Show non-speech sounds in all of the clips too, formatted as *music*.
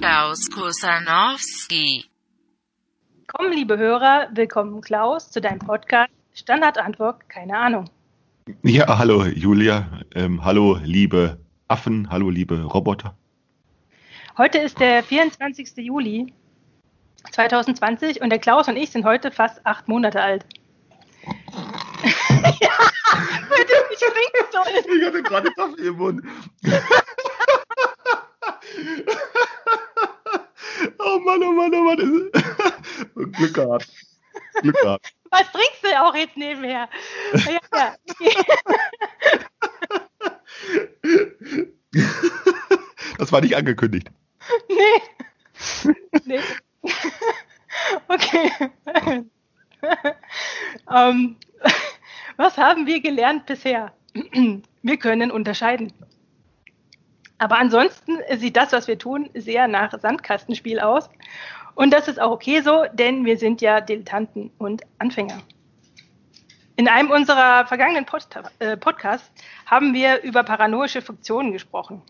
Klaus Kusanowski. Komm, liebe Hörer, willkommen Klaus zu deinem Podcast Standardantwort, keine Ahnung. Ja, hallo Julia, ähm, hallo liebe Affen, hallo liebe Roboter. Heute ist der 24. Juli 2020 und der Klaus und ich sind heute fast acht Monate alt. *laughs* ja, weil du nicht trinken sollst. Ich hatte gerade Kaffee im Mund. Oh Mann, oh Mann, oh Mann. *laughs* Glück gehabt. Glück gehabt. Was trinkst du auch jetzt nebenher? Ja, ja. *laughs* Das war nicht angekündigt. Nee. nee. Okay. ähm, was haben wir gelernt bisher? Wir können unterscheiden. Aber ansonsten sieht das, was wir tun, sehr nach Sandkastenspiel aus. Und das ist auch okay so, denn wir sind ja Dilettanten und Anfänger. In einem unserer vergangenen Pod äh, Podcasts haben wir über paranoische Funktionen gesprochen.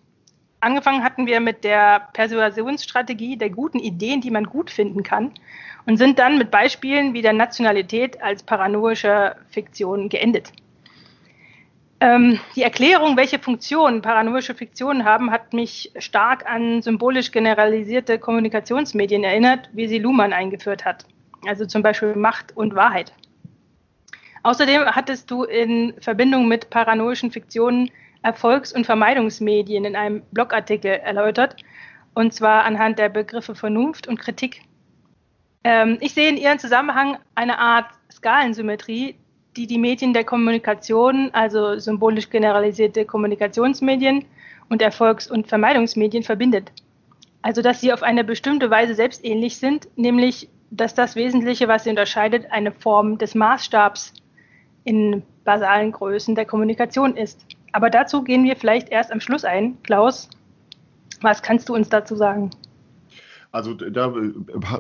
Angefangen hatten wir mit der Persuasionsstrategie der guten Ideen, die man gut finden kann, und sind dann mit Beispielen wie der Nationalität als paranoische Fiktion geendet. Ähm, die Erklärung, welche Funktionen paranoische Fiktionen haben, hat mich stark an symbolisch generalisierte Kommunikationsmedien erinnert, wie sie Luhmann eingeführt hat. Also zum Beispiel Macht und Wahrheit. Außerdem hattest du in Verbindung mit paranoischen Fiktionen Erfolgs- und Vermeidungsmedien in einem Blogartikel erläutert, und zwar anhand der Begriffe Vernunft und Kritik. Ähm, ich sehe in ihrem Zusammenhang eine Art Skalensymmetrie, die die Medien der Kommunikation, also symbolisch generalisierte Kommunikationsmedien und Erfolgs- und Vermeidungsmedien verbindet. Also dass sie auf eine bestimmte Weise selbstähnlich sind, nämlich dass das Wesentliche, was sie unterscheidet, eine Form des Maßstabs in basalen Größen der Kommunikation ist. Aber dazu gehen wir vielleicht erst am Schluss ein. Klaus, was kannst du uns dazu sagen? Also da,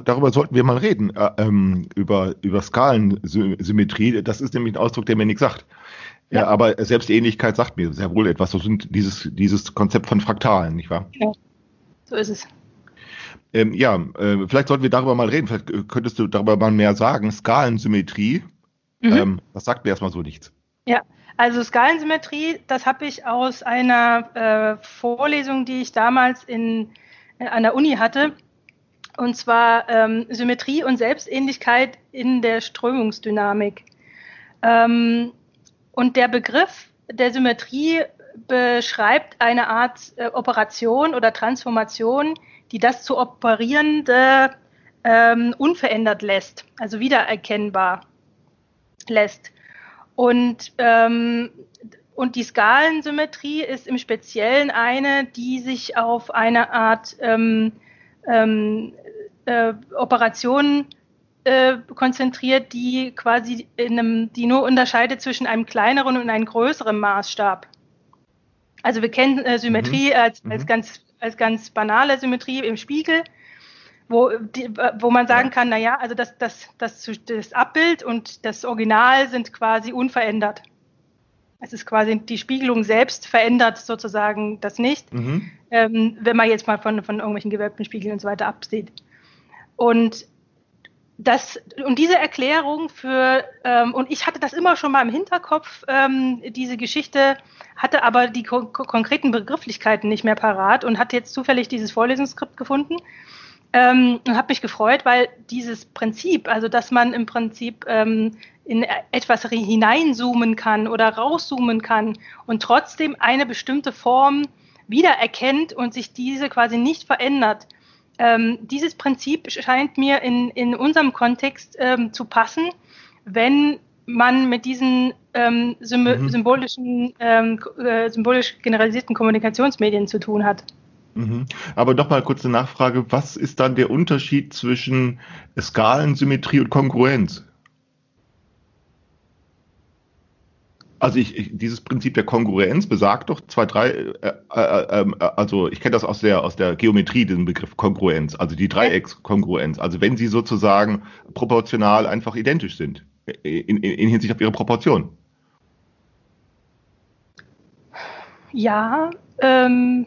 darüber sollten wir mal reden, äh, ähm, über, über Skalensymmetrie. Das ist nämlich ein Ausdruck, der mir nichts sagt. Ja. ja. aber Selbstähnlichkeit sagt mir sehr wohl etwas. Das sind dieses, dieses Konzept von Fraktalen, nicht wahr? Ja, so ist es. Ähm, ja, äh, vielleicht sollten wir darüber mal reden. Vielleicht könntest du darüber mal mehr sagen. Skalensymmetrie, mhm. ähm, das sagt mir erstmal so nichts. Ja, also Skalensymmetrie, das habe ich aus einer äh, Vorlesung, die ich damals in, in, an der Uni hatte. Und zwar ähm, Symmetrie und Selbstähnlichkeit in der Strömungsdynamik. Ähm, und der Begriff der Symmetrie beschreibt eine Art äh, Operation oder Transformation, die das zu operierende ähm, unverändert lässt, also wiedererkennbar lässt. Und, ähm, und die Skalensymmetrie ist im Speziellen eine, die sich auf eine Art ähm, ähm, äh, Operation äh, konzentriert, die quasi in einem, die nur unterscheidet zwischen einem kleineren und einem größeren Maßstab. Also wir kennen äh, Symmetrie mhm. als, als, mhm. ganz, als ganz banale Symmetrie im Spiegel wo, die, wo man sagen ja. kann, naja, also das, das, das, das Abbild und das Original sind quasi unverändert. Es ist quasi die Spiegelung selbst verändert sozusagen das nicht, mhm. ähm, wenn man jetzt mal von, von irgendwelchen gewölbten Spiegeln und so weiter absieht. Und das, und diese Erklärung für, ähm, und ich hatte das immer schon mal im Hinterkopf, ähm, diese Geschichte, hatte aber die ko konkreten Begrifflichkeiten nicht mehr parat und hatte jetzt zufällig dieses Vorlesungsskript gefunden ähm, und habe mich gefreut, weil dieses Prinzip, also dass man im Prinzip ähm, in etwas hineinzoomen kann oder rauszoomen kann und trotzdem eine bestimmte Form wiedererkennt und sich diese quasi nicht verändert. Ähm, dieses Prinzip scheint mir in, in unserem Kontext ähm, zu passen, wenn man mit diesen ähm, mhm. symbolischen, ähm, äh, symbolisch generalisierten Kommunikationsmedien zu tun hat. Mhm. Aber noch mal kurz eine Nachfrage. Was ist dann der Unterschied zwischen Skalensymmetrie und Kongruenz? Also ich, ich, dieses Prinzip der Kongruenz besagt doch zwei, drei, äh, äh, äh, also ich kenne das aus der, aus der Geometrie, diesen Begriff Kongruenz, also die Dreieckskongruenz. Also wenn sie sozusagen proportional einfach identisch sind, in, in, in Hinsicht auf ihre Proportion. Ja, ähm,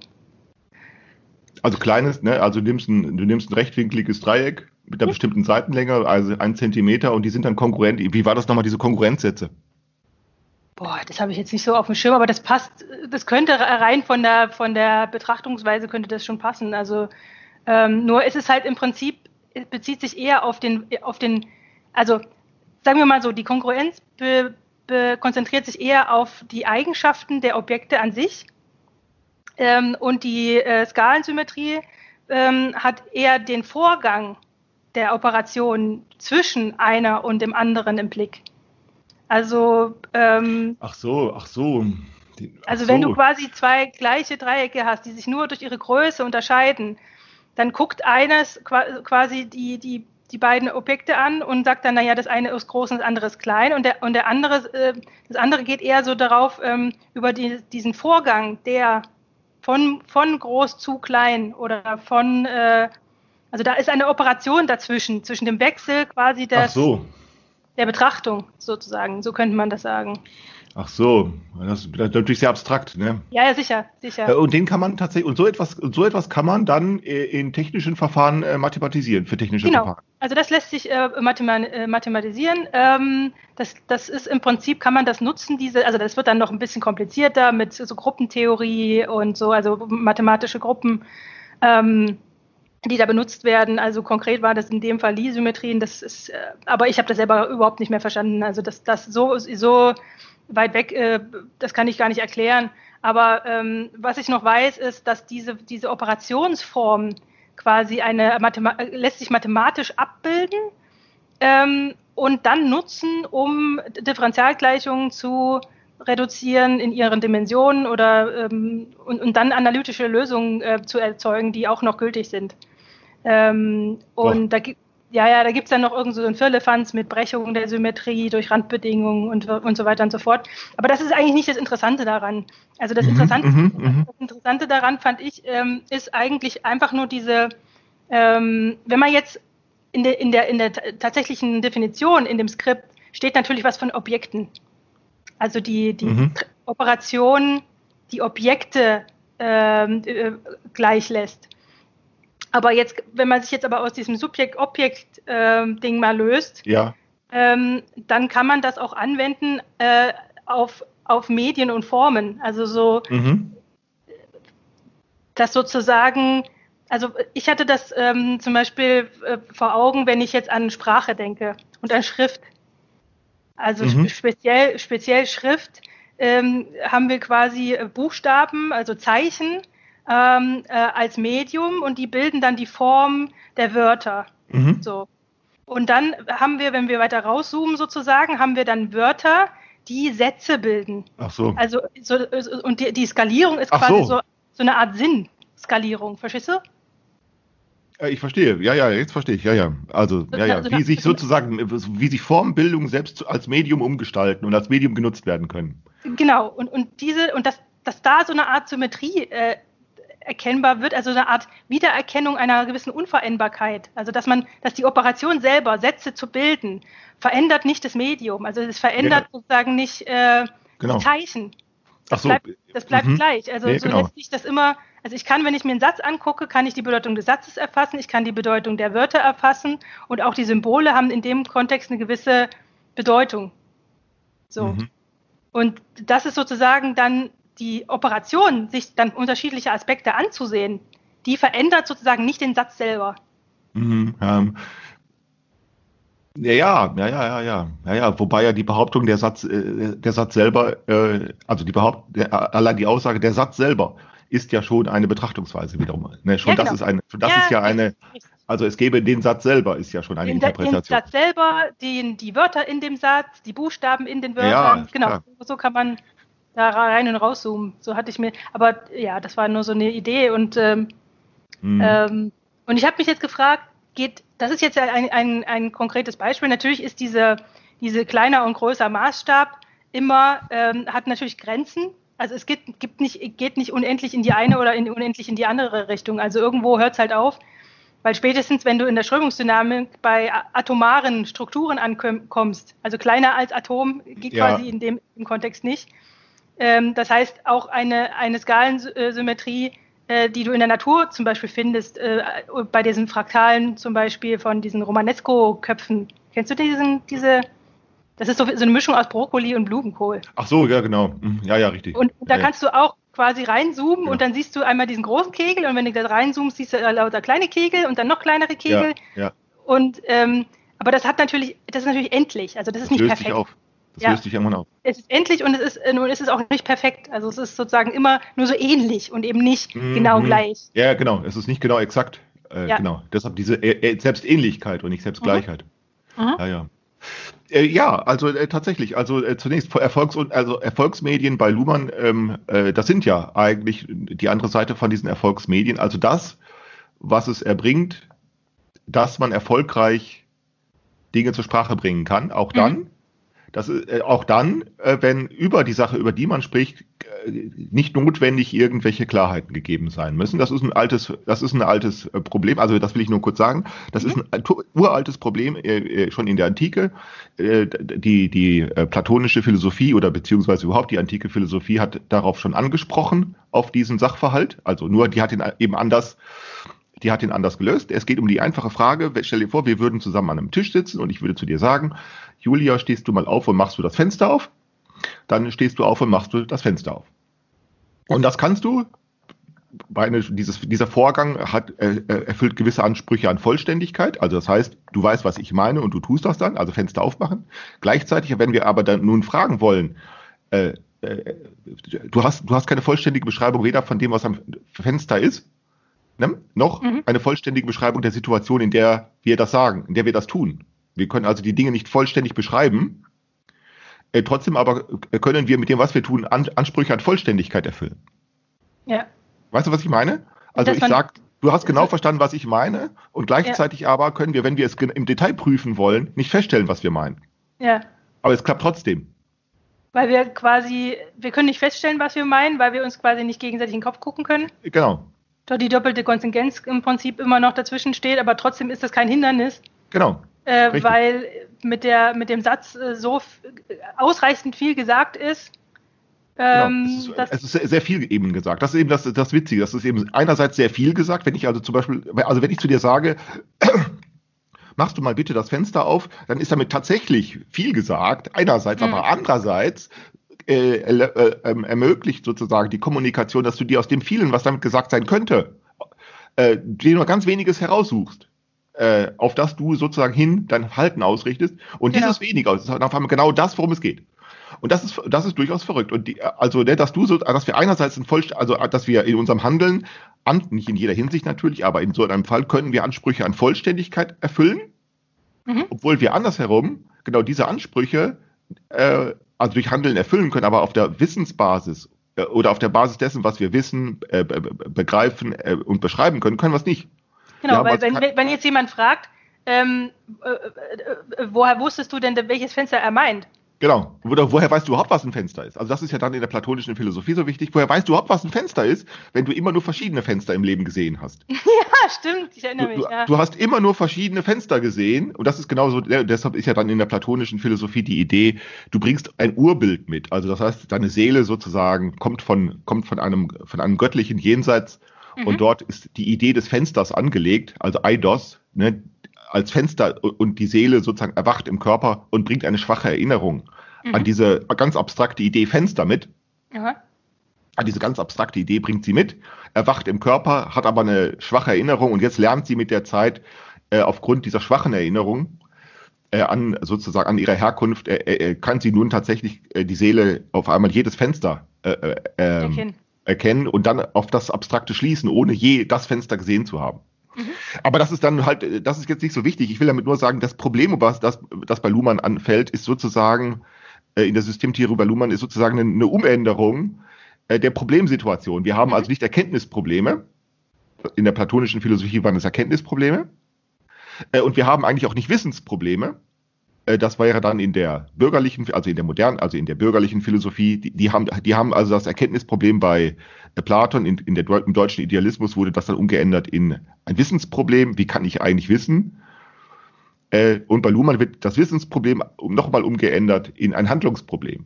Also kleines, ne? Also du nimmst ein, du nimmst ein rechtwinkliges Dreieck mit einer bestimmten Seitenlänge, also ein Zentimeter, und die sind dann konkurrent. Wie war das nochmal, diese Konkurrenzsätze? Boah, das habe ich jetzt nicht so auf dem Schirm, aber das passt, das könnte rein von der, von der Betrachtungsweise könnte das schon passen. Also ähm, nur ist es halt im Prinzip, bezieht sich eher auf den, auf den, also sagen wir mal so, die Konkurrenz be, be, konzentriert sich eher auf die Eigenschaften der Objekte an sich ähm, und die äh, Skalensymmetrie ähm, hat eher den Vorgang der Operation zwischen einer und dem anderen im Blick. Also ähm, Ach so, ach so. Die- ach also wenn so. du quasi zwei gleiche Dreiecke hast, die sich nur durch ihre Größe unterscheiden, dann guckt eines qua- quasi die, die, die beiden Objekte an und sagt dann, naja, das eine ist groß und das andere ist klein. Und der, und der andere, äh, das andere geht eher so darauf, ähm, über die, diesen Vorgang, der von, von groß zu klein oder von, äh, also da ist eine Operation dazwischen, zwischen dem Wechsel quasi Ach des, so, der Betrachtung sozusagen. So könnte man das sagen. ach so. Das, ist natürlich sehr abstrakt, ne? Ja, ja, sicher, sicher. Äh, Und den kann man tatsächlich, und so etwas, und so etwas kann man dann äh, in technischen Verfahren äh, mathematisieren, für technische Genau. Verfahren. Also das lässt sich äh, mathematisieren. Ähm, das, das ist im Prinzip, kann man das nutzen, diese, also das wird dann noch ein bisschen komplizierter mit so Gruppentheorie und so, also mathematische Gruppen, ähm, die da benutzt werden. Also konkret war das in dem Fall Lie-Symmetrien, das ist, äh, aber ich habe das selber überhaupt nicht mehr verstanden. Also das, das so, so weit weg, äh, das kann ich gar nicht erklären. Aber ähm, was ich noch weiß, ist, dass diese, diese Operationsform quasi eine Mathema lässt sich mathematisch abbilden ähm, und dann nutzen, um Differentialgleichungen zu reduzieren in ihren Dimensionen oder ähm, und, und dann analytische Lösungen äh, zu erzeugen, die auch noch gültig sind. Ähm, und da gibt ja, ja, da gibt's dann noch irgend so ein Firlefanz mit Brechung der Symmetrie durch Randbedingungen und, und so weiter und so fort. Aber das ist eigentlich nicht das Interessante daran. Also das Mhm, Interessante, mhm, mhm. das Interessante daran fand ich, ähm, ist eigentlich einfach nur diese, ähm, wenn man jetzt in der, in der, in der ta- tatsächlichen Definition in dem Skript steht natürlich was von Objekten. Also die, die Mhm. Operation, die Objekte ähm, äh, gleich lässt. Aber jetzt, wenn man sich jetzt aber aus diesem Subjekt-Objekt-Ding mal löst, Ja. ähm, dann kann man das auch anwenden äh, auf, auf Medien und Formen. Also so, Mhm. dass sozusagen, also ich hatte das ähm, zum Beispiel äh, vor Augen, wenn ich jetzt an Sprache denke und an Schrift. Also Mhm. spe- speziell, speziell Schrift ähm, haben wir quasi äh, Buchstaben, also Zeichen ähm, äh, als Medium und die bilden dann die Form der Wörter. Mhm. So. Und dann haben wir, wenn wir weiter rauszoomen sozusagen, haben wir dann Wörter, die Sätze bilden. Ach so. Also so, und die, die Skalierung ist Ach quasi so. so. so eine Art Sinnskalierung, verstehst du? Äh, Ich verstehe, ja, ja, jetzt verstehe ich, ja, ja. Also, ja, ja, wie sich sozusagen, wie sich Formbildung selbst als Medium umgestalten und als Medium genutzt werden können. Genau. Und, und diese, und dass, dass da so eine Art Symmetrie äh, erkennbar wird, also eine Art Wiedererkennung einer gewissen Unveränderbarkeit. Also dass man, dass die Operation selber, Sätze zu bilden, verändert nicht das Medium. Also es verändert sozusagen nicht äh, Genau. die Zeichen. Ach so. bleibt, das bleibt Mhm. gleich. Also Nee, so genau. lässt sich das immer, also ich kann, wenn ich mir einen Satz angucke, kann ich die Bedeutung des Satzes erfassen, ich kann die Bedeutung der Wörter erfassen und auch die Symbole haben in dem Kontext eine gewisse Bedeutung. So. Mhm. Und das ist sozusagen dann die Operation, sich dann unterschiedliche Aspekte anzusehen, die verändert sozusagen nicht den Satz selber. Mhm, ähm, ja, ja, ja, ja, ja, ja, ja, wobei ja die Behauptung der Satz, äh, der Satz selber, äh, also die Behauptung, allein die Aussage, der Satz selber ist ja schon eine Betrachtungsweise wiederum. Ne? Schon ja, genau. ist eine, schon das ja, ist ja eine, also es gäbe den Satz selber, ist ja schon eine den, Interpretation. Den Satz selber, den, die Wörter in dem Satz, die Buchstaben in den Wörtern, ja, genau, so kann man da rein und rauszoomen. So hatte ich mir, aber ja, das war nur so eine Idee und ähm, Mhm. Ähm, und ich habe mich jetzt gefragt, geht, das ist jetzt ein, ein, ein konkretes Beispiel. Natürlich ist diese, diese kleiner und größer Maßstab immer, ähm, hat natürlich Grenzen. Also es geht, gibt nicht, geht nicht unendlich in die eine oder in, unendlich in die andere Richtung. Also irgendwo hört es halt auf. Weil spätestens, wenn du in der Strömungsdynamik bei atomaren Strukturen ankommst, also kleiner als Atom, geht Ja. quasi in dem im Kontext nicht, das heißt, auch eine, eine Skalensymmetrie, äh, die du in der Natur zum Beispiel findest, äh, bei diesen Fraktalen zum Beispiel von diesen Romanesco-Köpfen. Kennst du diesen, diese, das ist so, so eine Mischung aus Brokkoli und Blumenkohl. Ach so, ja, genau. Hm, ja, ja, richtig. Und da ja, kannst du auch quasi reinzoomen Ja. und dann siehst du einmal diesen großen Kegel und wenn du da reinzoomst, siehst du lauter kleine Kegel und dann noch kleinere ja, Kegel. ja. Und ähm, aber das hat natürlich, das ist natürlich endlich. Also das ist Das nicht perfekt. sich auf. Das Ja. löst sich irgendwann auf. Es ist endlich und es ist, äh, nun ist es auch nicht perfekt. Also es ist sozusagen immer nur so ähnlich und eben nicht Mhm. genau gleich. Ja, genau. Es ist nicht genau exakt. Äh, Ja. Genau. Deshalb diese äh, äh, Selbstähnlichkeit und nicht Selbstgleichheit. Mhm. Ja, ja. Äh, ja, also äh, tatsächlich, also äh, zunächst Erfolgs und also Erfolgsmedien bei Luhmann, ähm, äh, das sind ja eigentlich die andere Seite von diesen Erfolgsmedien, also das, was es erbringt, dass man erfolgreich Dinge zur Sprache bringen kann, auch dann, das ist, äh, auch dann, äh, wenn über die Sache, über die man spricht, äh, nicht notwendig irgendwelche Klarheiten gegeben sein müssen. Das ist ein altes, das ist ein altes äh, Problem. Also das will ich nur kurz sagen. Das ist ein tu- uraltes Problem äh, äh, schon in der Antike. Äh, die die platonische Philosophie oder beziehungsweise überhaupt die antike Philosophie hat darauf schon angesprochen auf diesen Sachverhalt. Also nur die hat ihn eben anders die hat ihn anders gelöst. Es geht um die einfache Frage, stell dir vor, wir würden zusammen an einem Tisch sitzen und ich würde zu dir sagen, Julia, stehst du mal auf und machst du das Fenster auf? Dann stehst du auf und machst du das Fenster auf. Und das kannst du, eine, dieses, dieser Vorgang hat, äh, äh, erfüllt gewisse Ansprüche an Vollständigkeit. Also das heißt, du weißt, was ich meine und du tust das dann, also Fenster aufmachen. Gleichzeitig, wenn wir aber dann nun fragen wollen, äh, äh, du, hast, du hast keine vollständige Beschreibung weder von dem, was am Fenster ist, ne, noch Mhm. eine vollständige Beschreibung der Situation, in der wir das sagen, in der wir das tun. Wir können also die Dinge nicht vollständig beschreiben, äh, trotzdem aber äh, können wir mit dem, was wir tun, an, Ansprüche an Vollständigkeit erfüllen. Ja. Weißt du, was ich meine? Also Dass ich man- sag, du hast genau verstanden, was ich meine, und gleichzeitig aber können wir, wenn wir es im Detail prüfen wollen, nicht feststellen, was wir meinen. Ja. Aber es klappt trotzdem. Weil wir quasi, wir können nicht feststellen, was wir meinen, weil wir uns quasi nicht gegenseitig in den Kopf gucken können. Genau, Da die doppelte Kontingenz im Prinzip immer noch dazwischen steht, aber trotzdem ist das kein Hindernis, genau. Äh, weil mit, der, mit dem Satz äh, so ausreichend viel gesagt ist. Genau. Ähm, es, ist, dass, es ist sehr, sehr viel eben gesagt. Das ist eben das, das Witzige. Das ist eben einerseits sehr viel gesagt, wenn ich also zum Beispiel, also wenn ich zu dir sage, *clears throat* machst du mal bitte das Fenster auf, dann ist damit tatsächlich viel gesagt. Einerseits, Mhm. aber andererseits äh, äh, ähm, ermöglicht sozusagen die Kommunikation, dass du dir aus dem vielen, was damit gesagt sein könnte, äh, dir nur ganz weniges heraussuchst. Äh, auf das du sozusagen hin dein Verhalten ausrichtest. Und Genau. dieses weniger ist auf einmal genau das, worum es geht. Und das ist, das ist durchaus verrückt. Und die, also, ne, dass du so, dass wir einerseits ein Vollst also, dass wir in unserem Handeln, an, nicht in jeder Hinsicht natürlich, aber in so einem Fall können wir Ansprüche an Vollständigkeit erfüllen, Mhm. obwohl wir andersherum genau diese Ansprüche, äh, also durch Handeln erfüllen können, aber auf der Wissensbasis äh, oder auf der Basis dessen, was wir wissen, äh, be be begreifen äh, und beschreiben können, können wir es nicht. Genau, ja, weil wenn, wenn jetzt jemand fragt, ähm, äh, äh, woher wusstest du denn, welches Fenster er meint? Genau. Oder woher weißt du überhaupt, was ein Fenster ist? Also das ist ja dann in der platonischen Philosophie so wichtig. Woher weißt du überhaupt, was ein Fenster ist, wenn du immer nur verschiedene Fenster im Leben gesehen hast? *laughs* Ah, stimmt, ich erinnere mich. du, ja. du hast immer nur verschiedene Fenster gesehen und das ist genauso, ja, deshalb ist ja dann in der platonischen Philosophie die Idee, du bringst ein Urbild mit. Also das heißt, deine Seele sozusagen kommt von, kommt von einem, von einem göttlichen Jenseits Mhm. und dort ist die Idee des Fensters angelegt, also Eidos, ne, als Fenster und die Seele sozusagen erwacht im Körper und bringt eine schwache Erinnerung an Mhm. diese ganz abstrakte Idee Fenster mit. Aha. Ah, diese ganz abstrakte Idee bringt sie mit, erwacht im Körper, hat aber eine schwache Erinnerung und jetzt lernt sie mit der Zeit äh, aufgrund dieser schwachen Erinnerung äh, an sozusagen an ihrer Herkunft, äh, äh, kann sie nun tatsächlich äh, die Seele auf einmal jedes Fenster äh, äh, ähm, Erkennen. und dann auf das Abstrakte schließen, ohne je das Fenster gesehen zu haben. Mhm. Aber das ist dann halt, äh, das ist jetzt nicht so wichtig. Ich will damit nur sagen, das Problem, was das, das bei Luhmann anfällt, ist sozusagen äh, in der Systemtheorie bei Luhmann ist sozusagen eine, eine Umänderung äh, der Problemsituation. Wir haben Mhm. also nicht Erkenntnisprobleme. In der platonischen Philosophie waren es Erkenntnisprobleme. Äh, und wir haben eigentlich auch nicht Wissensprobleme. Äh, das wäre dann in der bürgerlichen, also in der modernen, also in der bürgerlichen Philosophie, die, die haben, die haben also das Erkenntnisproblem bei äh, Platon, in, in der, im deutschen Idealismus wurde das dann umgeändert in ein Wissensproblem. Wie kann ich eigentlich wissen? Äh, und bei Luhmann wird das Wissensproblem nochmal umgeändert in ein Handlungsproblem.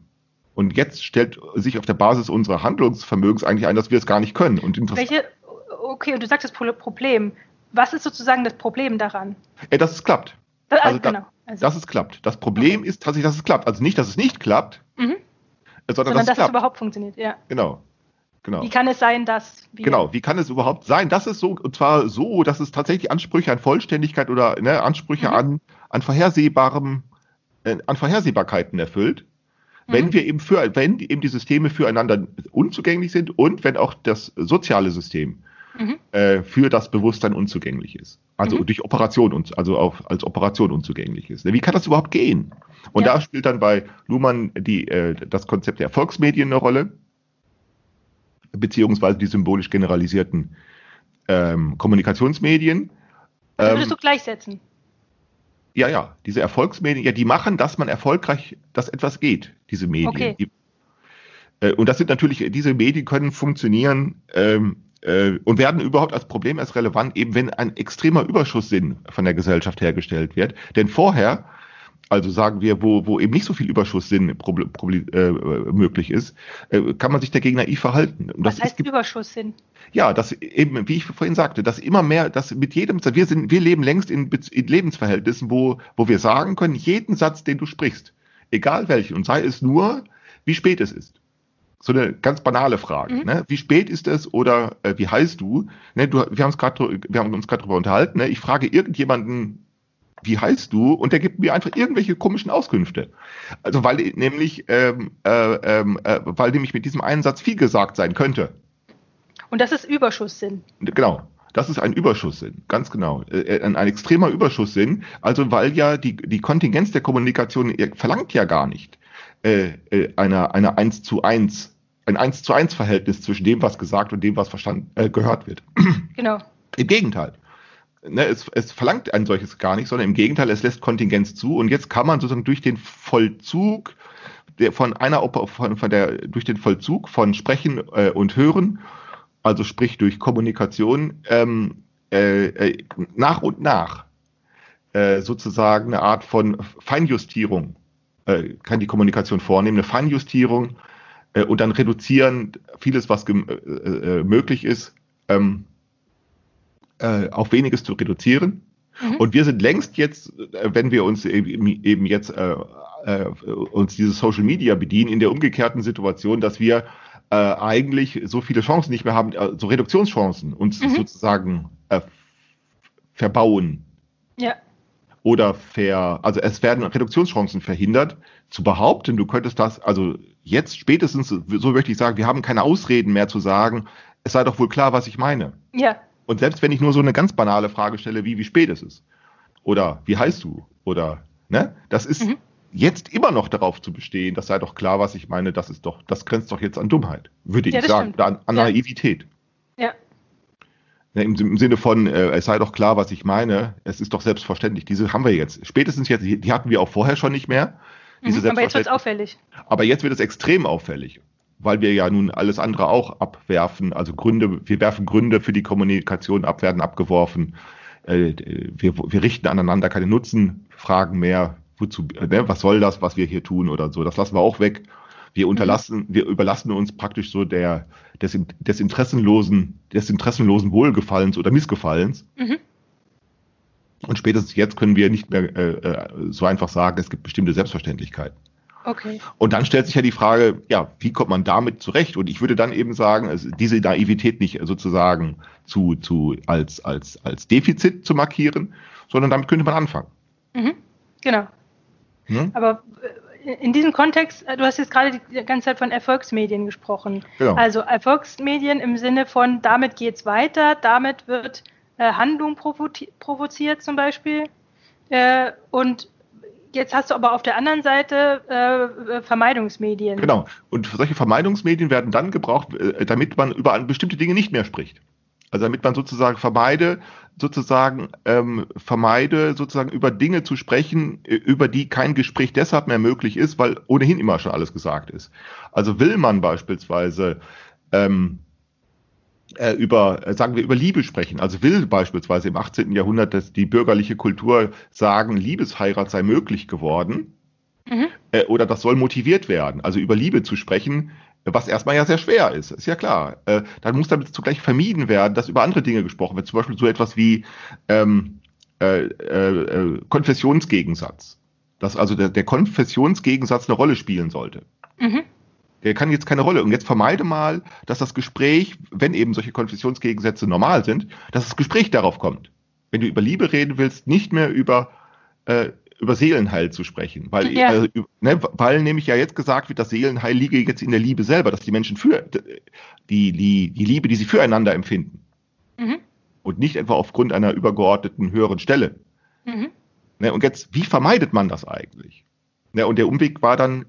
Und jetzt stellt sich auf der Basis unserer Handlungsvermögens eigentlich ein, dass wir es gar nicht können. Und Welche, okay, und du sagst das Problem. Was ist sozusagen das Problem daran? Dass es klappt. Das, Also, genau. Also, dass es klappt. Das Problem ist tatsächlich, dass es klappt. Also nicht, dass es nicht klappt, mhm. sondern, Sondern dass es dass es klappt. überhaupt funktioniert, ja. genau. Genau. Wie kann es sein, dass Genau, wie kann es überhaupt sein, dass es so, und zwar so, dass es tatsächlich Ansprüche an Vollständigkeit oder ne, Ansprüche Mhm. an, an vorhersehbarem, äh, an Vorhersehbarkeiten erfüllt, wenn Mhm. wir eben für, wenn eben die Systeme füreinander unzugänglich sind und wenn auch das soziale System Mhm. äh, für das Bewusstsein unzugänglich ist. Also Mhm. durch Operation, und, also auf, als Operation unzugänglich ist. Wie kann das überhaupt gehen? Und Ja. da spielt dann bei Luhmann die, äh, das Konzept der Erfolgsmedien eine Rolle, beziehungsweise die symbolisch generalisierten ähm, Kommunikationsmedien. Das Ähm, würdest du gleichsetzen. ja, ja, diese Erfolgsmedien, ja, die machen, dass man erfolgreich, dass etwas geht, diese Medien. Okay. Die, äh, und das sind natürlich, diese Medien können funktionieren ähm, äh, und werden überhaupt als Problem erst relevant, eben wenn ein extremer Überschusssinn von der Gesellschaft hergestellt wird. Denn vorher, also sagen wir, wo, wo eben nicht so viel Überschusssinn äh, möglich ist, äh, kann man sich dagegen naiv verhalten. Und Was das heißt ist, Überschusssinn? ja, das eben, wie ich vorhin sagte, dass immer mehr, dass mit jedem, wir sind, wir leben längst in, in Lebensverhältnissen, wo, wo wir sagen können, jeden Satz, den du sprichst, egal welchen, und sei es nur, wie spät es ist. So eine ganz banale Frage. Mhm. Ne? Wie spät ist es oder äh, wie heißt du? Ne, du wir, grad, wir haben uns gerade darüber unterhalten. Ne? Ich frage irgendjemanden, wie heißt du? Und der gibt mir einfach irgendwelche komischen Auskünfte. Also weil nämlich, ähm, äh, ähm, äh, weil nämlich mit diesem einen Satz viel gesagt sein könnte. Und das ist Überschusssinn. Genau. Das ist ein Überschusssinn, ganz genau. Äh, Ein, ein extremer Überschusssinn. Also weil ja die, die Kontingenz der Kommunikation verlangt ja gar nicht äh, äh, eine, eine 1 zu 1, ein 1 zu 1 Verhältnis zwischen dem, was gesagt und dem, was verstanden, äh, gehört wird. *clears throat* Genau. Im Gegenteil. Ne, es, es verlangt ein solches gar nicht, sondern im Gegenteil, es lässt Kontingenz zu und jetzt kann man sozusagen durch den Vollzug der von einer Oper, von, von der durch den Vollzug von Sprechen äh, und Hören, also sprich durch Kommunikation, ähm, äh, äh, nach und nach sozusagen eine Art von Feinjustierung äh, kann die Kommunikation vornehmen, eine Feinjustierung äh, und dann reduzieren vieles, was gem- äh, äh, möglich ist, ähm, äh, auf weniges zu reduzieren. Mhm. Und wir sind längst jetzt, äh, wenn wir uns eben, eben jetzt äh, äh, uns dieses Social Media bedienen, in der umgekehrten Situation, dass wir äh, eigentlich so viele Chancen nicht mehr haben, äh, so Reduktionschancen uns Mhm. sozusagen äh, verbauen Ja. Oder ver, also es werden Reduktionschancen verhindert. Zu behaupten, du könntest das, also jetzt spätestens, so möchte ich sagen, wir haben keine Ausreden mehr zu sagen, es sei doch wohl klar, was ich meine. Ja. Und selbst wenn ich nur so eine ganz banale Frage stelle, wie wie spät ist es? Oder wie heißt du? Oder, ne? Das ist Mhm. jetzt immer noch darauf zu bestehen, das sei doch klar, was ich meine, das ist doch, das grenzt doch jetzt an Dummheit, würde Ja, ich sagen, stimmt. oder an, an Ja. Naivität. Ne, im, Im Sinne von, äh, es sei doch klar, was ich meine, es ist doch selbstverständlich. Diese haben wir jetzt. Spätestens jetzt, die, hatten wir auch vorher schon nicht mehr. Diese Mhm. Aber jetzt wird es auffällig. aber jetzt wird es extrem auffällig, weil wir ja nun alles andere auch abwerfen. Also Gründe, wir werfen Gründe für die Kommunikation ab, werden abgeworfen. Äh, wir, wir richten aneinander keine Nutzenfragen mehr. Wozu, ne, was soll das, was wir hier tun oder so? Das lassen wir auch weg. Wir unterlassen, wir überlassen uns praktisch so der, des, des interessenlosen, des interessenlosen Wohlgefallens oder Missgefallens. Mhm. Und spätestens jetzt können wir nicht mehr äh, äh, so einfach sagen, es gibt bestimmte Selbstverständlichkeiten. Okay. Und dann stellt sich ja die Frage, ja, wie kommt man damit zurecht? Und ich würde dann eben sagen, also diese Naivität nicht sozusagen zu, zu, als, als, als Defizit zu markieren, sondern damit könnte man anfangen. Mhm. Genau. Hm? Aber äh, in diesem Kontext, äh, du hast jetzt gerade die ganze Zeit von Erfolgsmedien gesprochen. Genau. Also Erfolgsmedien im Sinne von, damit geht's weiter, damit wird äh, Handlung provozi provoziert zum Beispiel. Äh, und jetzt hast du aber auf der anderen Seite äh, äh, Vermeidungsmedien. Genau. Und solche Vermeidungsmedien werden dann gebraucht, äh, damit man über bestimmte Dinge nicht mehr spricht. Also damit man sozusagen vermeide, sozusagen ähm, vermeide, sozusagen über Dinge zu sprechen, äh, über die kein Gespräch deshalb mehr möglich ist, weil ohnehin immer schon alles gesagt ist. Also will man beispielsweise ähm, äh, über, äh, sagen wir, über Liebe sprechen. Also will beispielsweise im 18. Jahrhundert, dass die bürgerliche Kultur sagen, Liebesheirat sei möglich geworden Mhm. Äh, oder das soll motiviert werden. Also über Liebe zu sprechen, was erstmal ja sehr schwer ist, ist ja klar. Äh, dann muss damit zugleich vermieden werden, dass über andere Dinge gesprochen wird. Zum Beispiel so etwas wie ähm, äh, äh, Konfessionsgegensatz. Dass also der, der Konfessionsgegensatz eine Rolle spielen sollte. Mhm. Der kann jetzt keine Rolle. Und jetzt vermeide mal, dass das Gespräch, wenn eben solche Konfessionsgegensätze normal sind, dass das Gespräch darauf kommt. Wenn du über Liebe reden willst, nicht mehr über äh, über Seelenheil zu sprechen, weil, ja. äh, ne, weil nämlich ja jetzt gesagt wird, das Seelenheil liege jetzt in der Liebe selber, dass die Menschen für die, die, die Liebe, die sie füreinander empfinden. Mhm. Und nicht etwa aufgrund einer übergeordneten höheren Stelle. Mhm. Ne, und jetzt, wie vermeidet man das eigentlich? Ne, und der Umweg war dann,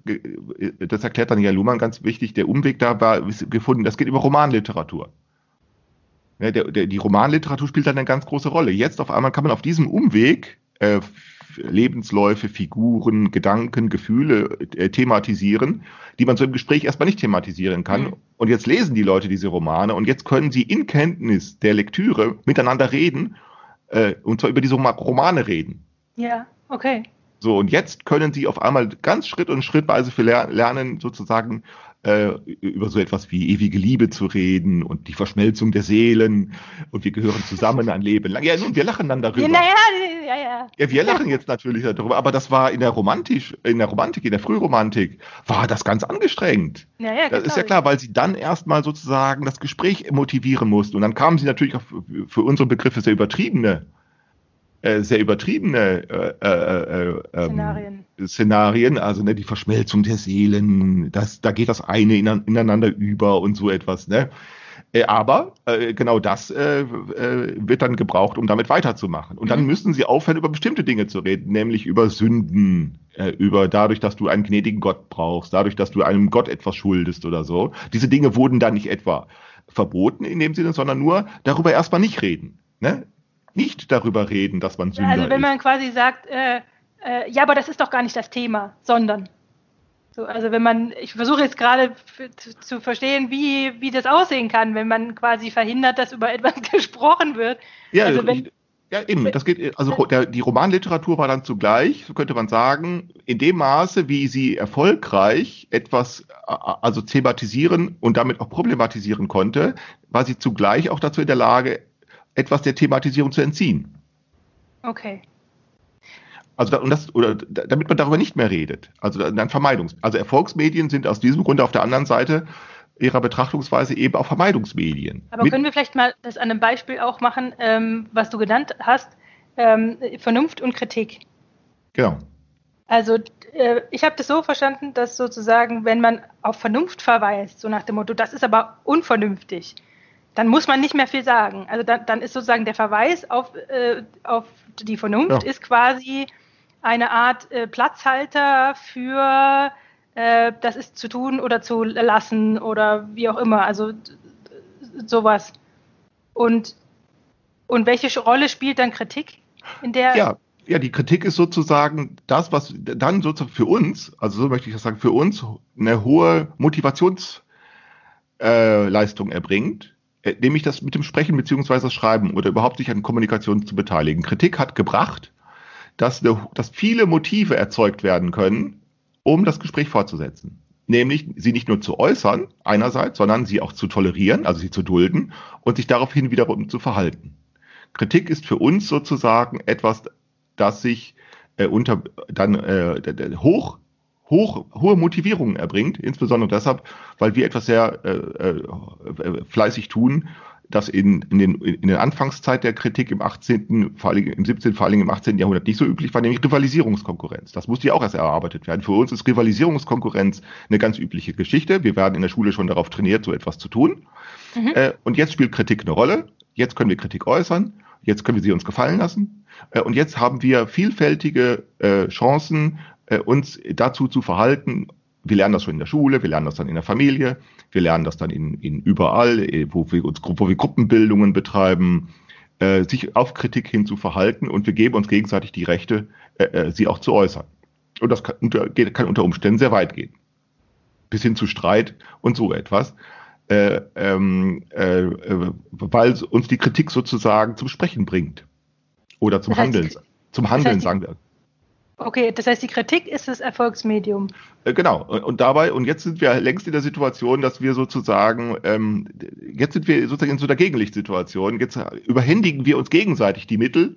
das erklärt dann ja Luhmann ganz wichtig, der Umweg da war gefunden, das geht über Romanliteratur. Ne, der, der, die Romanliteratur spielt dann eine ganz große Rolle. Jetzt auf einmal kann man auf diesem Umweg äh, Lebensläufe, Figuren, Gedanken, Gefühle äh, thematisieren, die man so im Gespräch erstmal nicht thematisieren kann. Mhm. Und jetzt lesen die Leute diese Romane und jetzt können sie in Kenntnis der Lektüre miteinander reden äh, und zwar über diese Romane reden. Ja, okay. So, und jetzt können sie auf einmal ganz Schritt und Schrittweise für lernen, sozusagen äh, über so etwas wie ewige Liebe zu reden und die Verschmelzung der Seelen und wir gehören zusammen ein Leben lang. Ja, nun, wir lachen dann darüber. Ja, naja, ja, ja. Ja, wir lachen jetzt natürlich darüber, aber das war in der Romantik, in der Romantik, in der Frühromantik, war das ganz angestrengt. Ja, ja, das ist ja klar, weil sie dann erstmal sozusagen das Gespräch motivieren musste. Und dann kamen sie natürlich auf für unsere Begriffe sehr übertriebene äh, sehr übertriebene äh, äh, äh, ähm, Szenarien. Szenarien, also ne, die Verschmelzung der Seelen, das, da geht das eine ineinander über und so etwas. Ne? Äh, aber äh, genau das äh, äh, wird dann gebraucht, um damit weiterzumachen. Und dann mhm. müssen sie aufhören, über bestimmte Dinge zu reden, nämlich über Sünden, äh, über dadurch, dass du einen gnädigen Gott brauchst, dadurch, dass du einem Gott etwas schuldest oder so. Diese Dinge wurden dann nicht etwa verboten in dem Sinne, sondern nur darüber erstmal nicht reden. Ne? nicht darüber reden, dass man Sünder ist. Also wenn man quasi sagt, äh, ja, aber das ist doch gar nicht das Thema, sondern. So, also wenn man, ich versuche jetzt gerade zu, verstehen, wie, wie das aussehen kann, wenn man quasi verhindert, dass über etwas *laughs* gesprochen wird. Ja, also wenn, ich, ja, eben, das geht, also der, die Romanliteratur war dann zugleich, so könnte man sagen, in dem Maße, wie sie erfolgreich etwas, also thematisieren und damit auch problematisieren konnte, war sie zugleich auch dazu in der Lage, etwas der Thematisierung zu entziehen. Okay. Also und das, oder damit man darüber nicht mehr redet. Also dann Vermeidungs. Also Erfolgsmedien sind aus diesem Grunde auf der anderen Seite ihrer Betrachtungsweise eben auch Vermeidungsmedien. Aber Mit können wir vielleicht mal das an einem Beispiel auch machen, ähm, was du genannt hast, ähm, Vernunft und Kritik. Genau. Also äh, ich habe das so verstanden, dass sozusagen, wenn man auf Vernunft verweist, so nach dem Motto, das ist aber unvernünftig, dann muss man nicht mehr viel sagen. Also dann, dann ist sozusagen der Verweis auf, äh, auf die Vernunft ja. ist quasi eine Art äh, Platzhalter für äh, das ist zu tun oder zu lassen oder wie auch immer. Also sowas. Und, und welche Rolle spielt dann Kritik in der? Ja. Ja, die Kritik ist sozusagen das, was dann sozusagen für uns, also so möchte ich das sagen, für uns eine hohe Motivationsleistung äh, erbringt, äh, nämlich das mit dem Sprechen beziehungsweise das Schreiben oder überhaupt sich an Kommunikation zu beteiligen. Kritik hat gebracht, dass, dass viele Motive erzeugt werden können, um das Gespräch fortzusetzen. Nämlich sie nicht nur zu äußern, einerseits, sondern sie auch zu tolerieren, also sie zu dulden und sich daraufhin wiederum zu verhalten. Kritik ist für uns sozusagen etwas, das sich äh, unter dann äh, hoch hoch, hohe Motivierungen erbringt, insbesondere deshalb, weil wir etwas sehr äh, äh, fleißig tun, das in, in, den, in der Anfangszeit der Kritik im 18., vor allem im 17., vor allem im 18. Jahrhundert nicht so üblich war, nämlich Rivalisierungskonkurrenz. Das musste ja auch erst erarbeitet werden. Für uns ist Rivalisierungskonkurrenz eine ganz übliche Geschichte. Wir werden in der Schule schon darauf trainiert, so etwas zu tun. Mhm. Äh, und jetzt spielt Kritik eine Rolle. Jetzt können wir Kritik äußern. Jetzt können wir sie uns gefallen lassen. Äh, und jetzt haben wir vielfältige äh, Chancen, äh, uns dazu zu verhalten. Wir lernen das schon in der Schule, wir lernen das dann in der Familie, wir lernen das dann in, in überall, äh, wo wir, uns, wo wir Gruppenbildungen betreiben, äh, sich auf Kritik hin zu verhalten und wir geben uns gegenseitig die Rechte, äh, äh sie auch zu äußern. Und das kann unter, kann unter Umständen sehr weit gehen. Bis hin zu Streit und so etwas. Äh, ähm, äh, äh weil uns die Kritik sozusagen zum Sprechen bringt. Oder zum das heißt, Handeln. Zum Handeln, das heißt, sagen wir. Okay, das heißt, die Kritik ist das Erfolgsmedium. Äh, genau. Und, und, dabei, und jetzt sind wir längst in der Situation, dass wir sozusagen, ähm, jetzt sind wir sozusagen in so einer Gegenlichtsituation. Jetzt überhändigen wir uns gegenseitig die Mittel.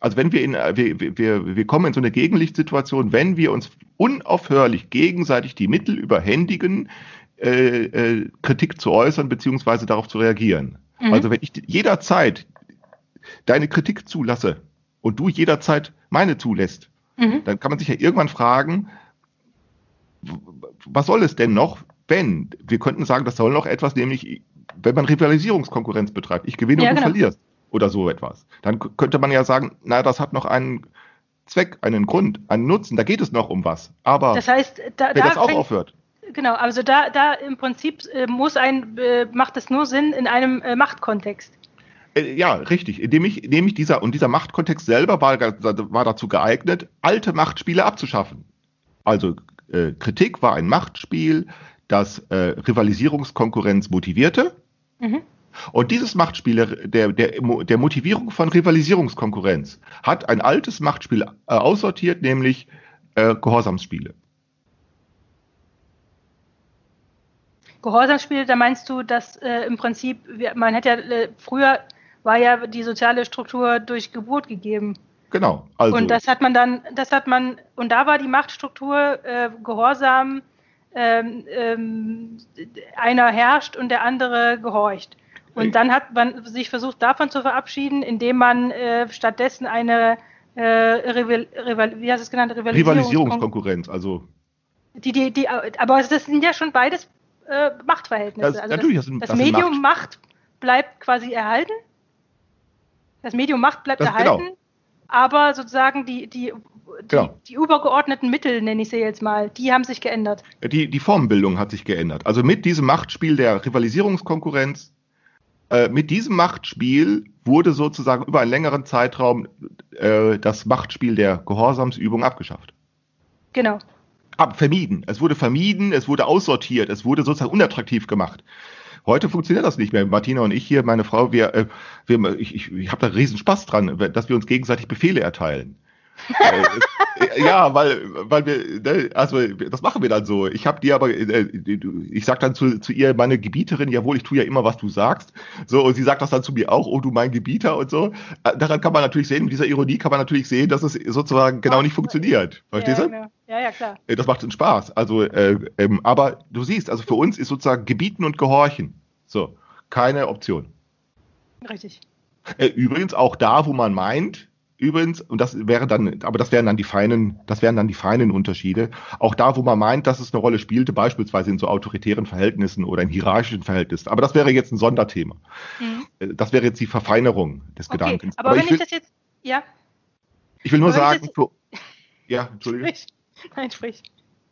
Also wenn wir in, wir, wir, wir kommen in so eine Gegenlichtsituation, wenn wir uns unaufhörlich gegenseitig die Mittel überhändigen, äh, äh, Kritik zu äußern, beziehungsweise darauf zu reagieren. Mhm. Also wenn ich jederzeit deine Kritik zulasse und du jederzeit meine zulässt, Mhm. Dann kann man sich ja irgendwann fragen, was soll es denn noch, wenn? Wir könnten sagen, das soll noch etwas, nämlich wenn man Rivalisierungskonkurrenz betreibt, ich gewinne ja, und du genau. verlierst oder so etwas. Dann könnte man ja sagen, na, das hat noch einen Zweck, einen Grund, einen Nutzen, da geht es noch um was. Aber das heißt, da, wenn da das auch fängt, aufhört. Genau, also da, da im Prinzip äh, muss ein, äh, macht es nur Sinn in einem äh, Machtkontext. Äh, ja, richtig. Indem ich, indem ich dieser, und dieser Machtkontext selber war, war dazu geeignet, alte Machtspiele abzuschaffen. Also äh, Kritik war ein Machtspiel, das äh, Rivalisierungskonkurrenz motivierte. Mhm. Und dieses Machtspiel der, der, der Motivierung von Rivalisierungskonkurrenz hat ein altes Machtspiel äh, aussortiert, nämlich äh, Gehorsamsspiele. Gehorsamsspiele, da meinst du, dass äh, im Prinzip, man hätte ja äh, früher war ja die soziale Struktur durch Geburt gegeben. Genau. Also. Und das hat man dann, das hat man, und da war die Machtstruktur äh, gehorsam, ähm, ähm, einer herrscht und der andere gehorcht. Und dann hat man sich versucht, davon zu verabschieden, indem man äh, stattdessen eine äh, Rival, Rival, wie du es genannt? Rivalisierungskonkurrenz, also. Die, die, die, aber das sind ja schon beides äh, Machtverhältnisse. Das, also natürlich, das, das, das Medium Macht. Macht bleibt quasi erhalten das Medium Macht bleibt das, erhalten, genau. aber sozusagen die, die, die, genau. die, übergeordneten Mittel, nenne ich sie jetzt mal, die haben sich geändert. Die, die Formbildung hat sich geändert. Also mit diesem Machtspiel der Rivalisierungskonkurrenz, äh, mit diesem Machtspiel wurde sozusagen über einen längeren Zeitraum äh, das Machtspiel der Gehorsamsübung abgeschafft. Genau. Ab, vermieden. Es wurde vermieden, es wurde aussortiert, es wurde sozusagen unattraktiv gemacht. Heute funktioniert das nicht mehr. Martina und ich hier, meine Frau, wir, äh, wir ich, ich, ich habe da riesen Spaß dran, dass wir uns gegenseitig Befehle erteilen. Äh, ja, weil, weil wir, ne, also das machen wir dann so. Ich habe dir aber, äh, ich sag dann zu, zu ihr, meine Gebieterin, jawohl, ich tue ja immer, was du sagst. So, und sie sagt das dann zu mir auch, oh du mein Gebieter und so. Äh, daran kann man natürlich sehen, mit dieser Ironie kann man natürlich sehen, dass es sozusagen genau nicht funktioniert. Verstehst ja, du? Genau. Ja, ja, klar. Das macht einen Spaß. Also, äh, ähm, aber du siehst, also für uns ist sozusagen Gebieten und Gehorchen. So, keine Option. Richtig. Übrigens auch da, wo man meint, übrigens, und das wäre dann, aber das wären dann die feinen, das wären dann die feinen Unterschiede. Auch da, wo man meint, dass es eine Rolle spielte, beispielsweise in so autoritären Verhältnissen oder in hierarchischen Verhältnissen. Aber das wäre jetzt ein Sonderthema. Äh, das wäre jetzt die Verfeinerung des okay, Gedankens. Aber, aber wenn ich, will, ich, das jetzt, ja. Ich will nur aber sagen, für, *laughs* ja, Entschuldigung. Sprich. Nein, sprich.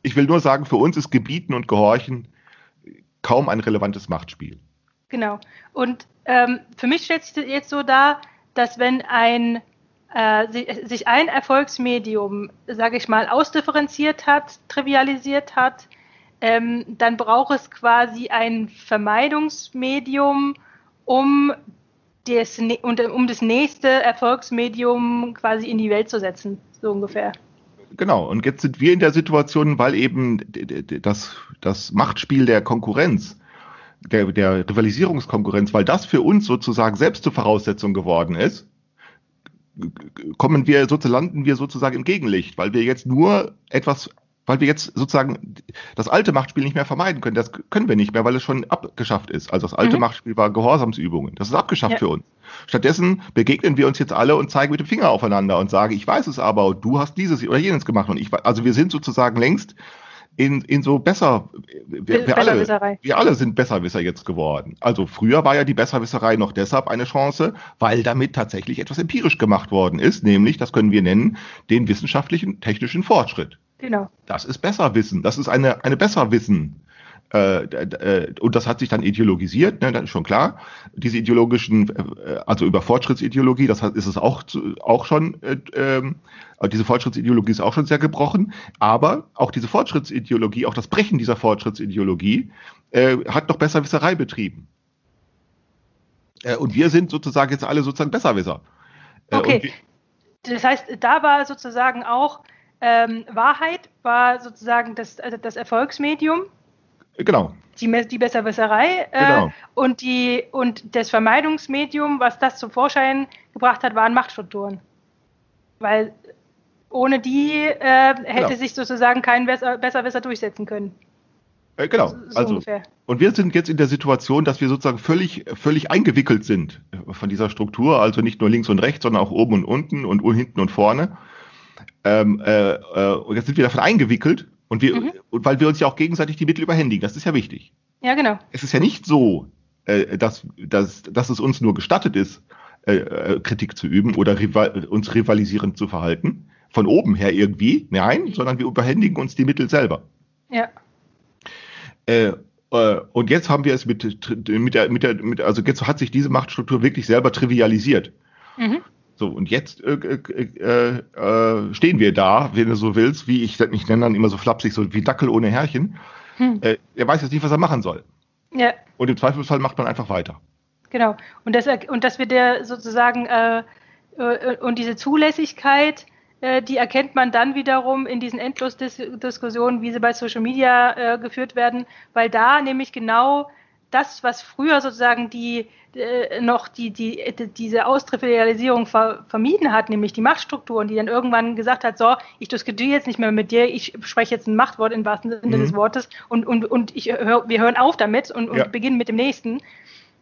Ich will nur sagen, für uns ist Gebieten und Gehorchen kaum ein relevantes Machtspiel. Genau. Und ähm, für mich stellt sich jetzt so dar, dass wenn ein äh, sich ein Erfolgsmedium, sage ich mal, ausdifferenziert hat, trivialisiert hat, ähm, dann braucht es quasi ein Vermeidungsmedium, um das, um das nächste Erfolgsmedium quasi in die Welt zu setzen, so ungefähr. Genau, und jetzt sind wir in der Situation, weil eben das, das Machtspiel der Konkurrenz, der, der Rivalisierungskonkurrenz, weil das für uns sozusagen selbst zur Voraussetzung geworden ist, kommen wir sozusagen, landen wir sozusagen im Gegenlicht, weil wir jetzt nur etwas, weil wir jetzt sozusagen das alte Machtspiel nicht mehr vermeiden können. Das können wir nicht mehr, weil es schon abgeschafft ist. Also das alte mhm. Machtspiel war Gehorsamsübungen. Das ist abgeschafft ja. für uns. Stattdessen begegnen wir uns jetzt alle und zeigen mit dem Finger aufeinander und sagen, ich weiß es aber und du hast dieses oder jenes gemacht und ich, also wir sind sozusagen längst in, in so besser, wir, wir, alle, wir alle sind Besserwisser jetzt geworden. Also früher war ja die Besserwisserei noch deshalb eine Chance, weil damit tatsächlich etwas empirisch gemacht worden ist, nämlich, das können wir nennen, den wissenschaftlichen, technischen Fortschritt. Genau. Das ist Besserwissen, das ist eine, eine Besserwissen. Äh, äh, und das hat sich dann ideologisiert, ne, das ist schon klar. Diese ideologischen, äh, also über Fortschrittsideologie, das ist es auch, auch schon, ähm, diese Fortschrittsideologie ist auch schon sehr gebrochen. Aber auch diese Fortschrittsideologie, auch das Brechen dieser Fortschrittsideologie, hat noch Besserwisserei betrieben. und wir sind sozusagen jetzt alle sozusagen Besserwisser. Okay. das heißt, da war sozusagen auch ähm, Wahrheit war sozusagen das, also das Erfolgsmedium. Genau. Die, die Besserwisserei. Äh, Genau. und, die, und das Vermeidungsmedium, was das zum Vorschein gebracht hat, waren Machtstrukturen. Weil ohne die äh, hätte Genau. sich sozusagen kein Besser, Besserwisser durchsetzen können. Äh, genau. So also, ungefähr. und wir sind jetzt in der Situation, dass wir sozusagen völlig, völlig eingewickelt sind von dieser Struktur, also nicht nur links und rechts, sondern auch oben und unten und hinten und vorne. Ähm, äh, äh, und jetzt sind wir davon eingewickelt und wir, Mhm. und weil wir uns ja auch gegenseitig die Mittel überhändigen. Das ist ja wichtig. Ja, genau. Es ist ja nicht so, äh, dass, dass, dass es uns nur gestattet ist, äh, äh, Kritik zu üben oder rival, uns rivalisierend zu verhalten. Von oben her irgendwie. Nein, sondern wir überhändigen uns die Mittel selber. Ja. Äh, äh, und jetzt haben wir es mit, mit der, mit der, mit, also jetzt hat sich diese Machtstruktur wirklich selber trivialisiert. Mhm. So, und jetzt äh, äh, äh, stehen wir da, wenn du so willst, wie ich, ich nenne dann immer so flapsig, so wie Dackel ohne Herrchen. Hm. Äh, er weiß jetzt nicht, was er machen soll. Ja, Und im Zweifelsfall macht man einfach weiter. genau. Und das, und dass wir der sozusagen äh, äh, und diese Zulässigkeit, äh, die erkennt man dann wiederum in diesen Endlosdiskussionen, wie sie bei Social Media äh, geführt werden, weil da nämlich genau das, was früher sozusagen die äh, noch die, die, die diese Austrivialisierung ver, vermieden hat, nämlich die Machtstrukturen, die dann irgendwann gesagt hat, so, ich diskutiere jetzt nicht mehr mit dir, ich spreche jetzt ein Machtwort im wahrsten Sinne Mhm. des Wortes und, und, und ich hör, wir hören auf damit und, und Ja. beginnen mit dem nächsten.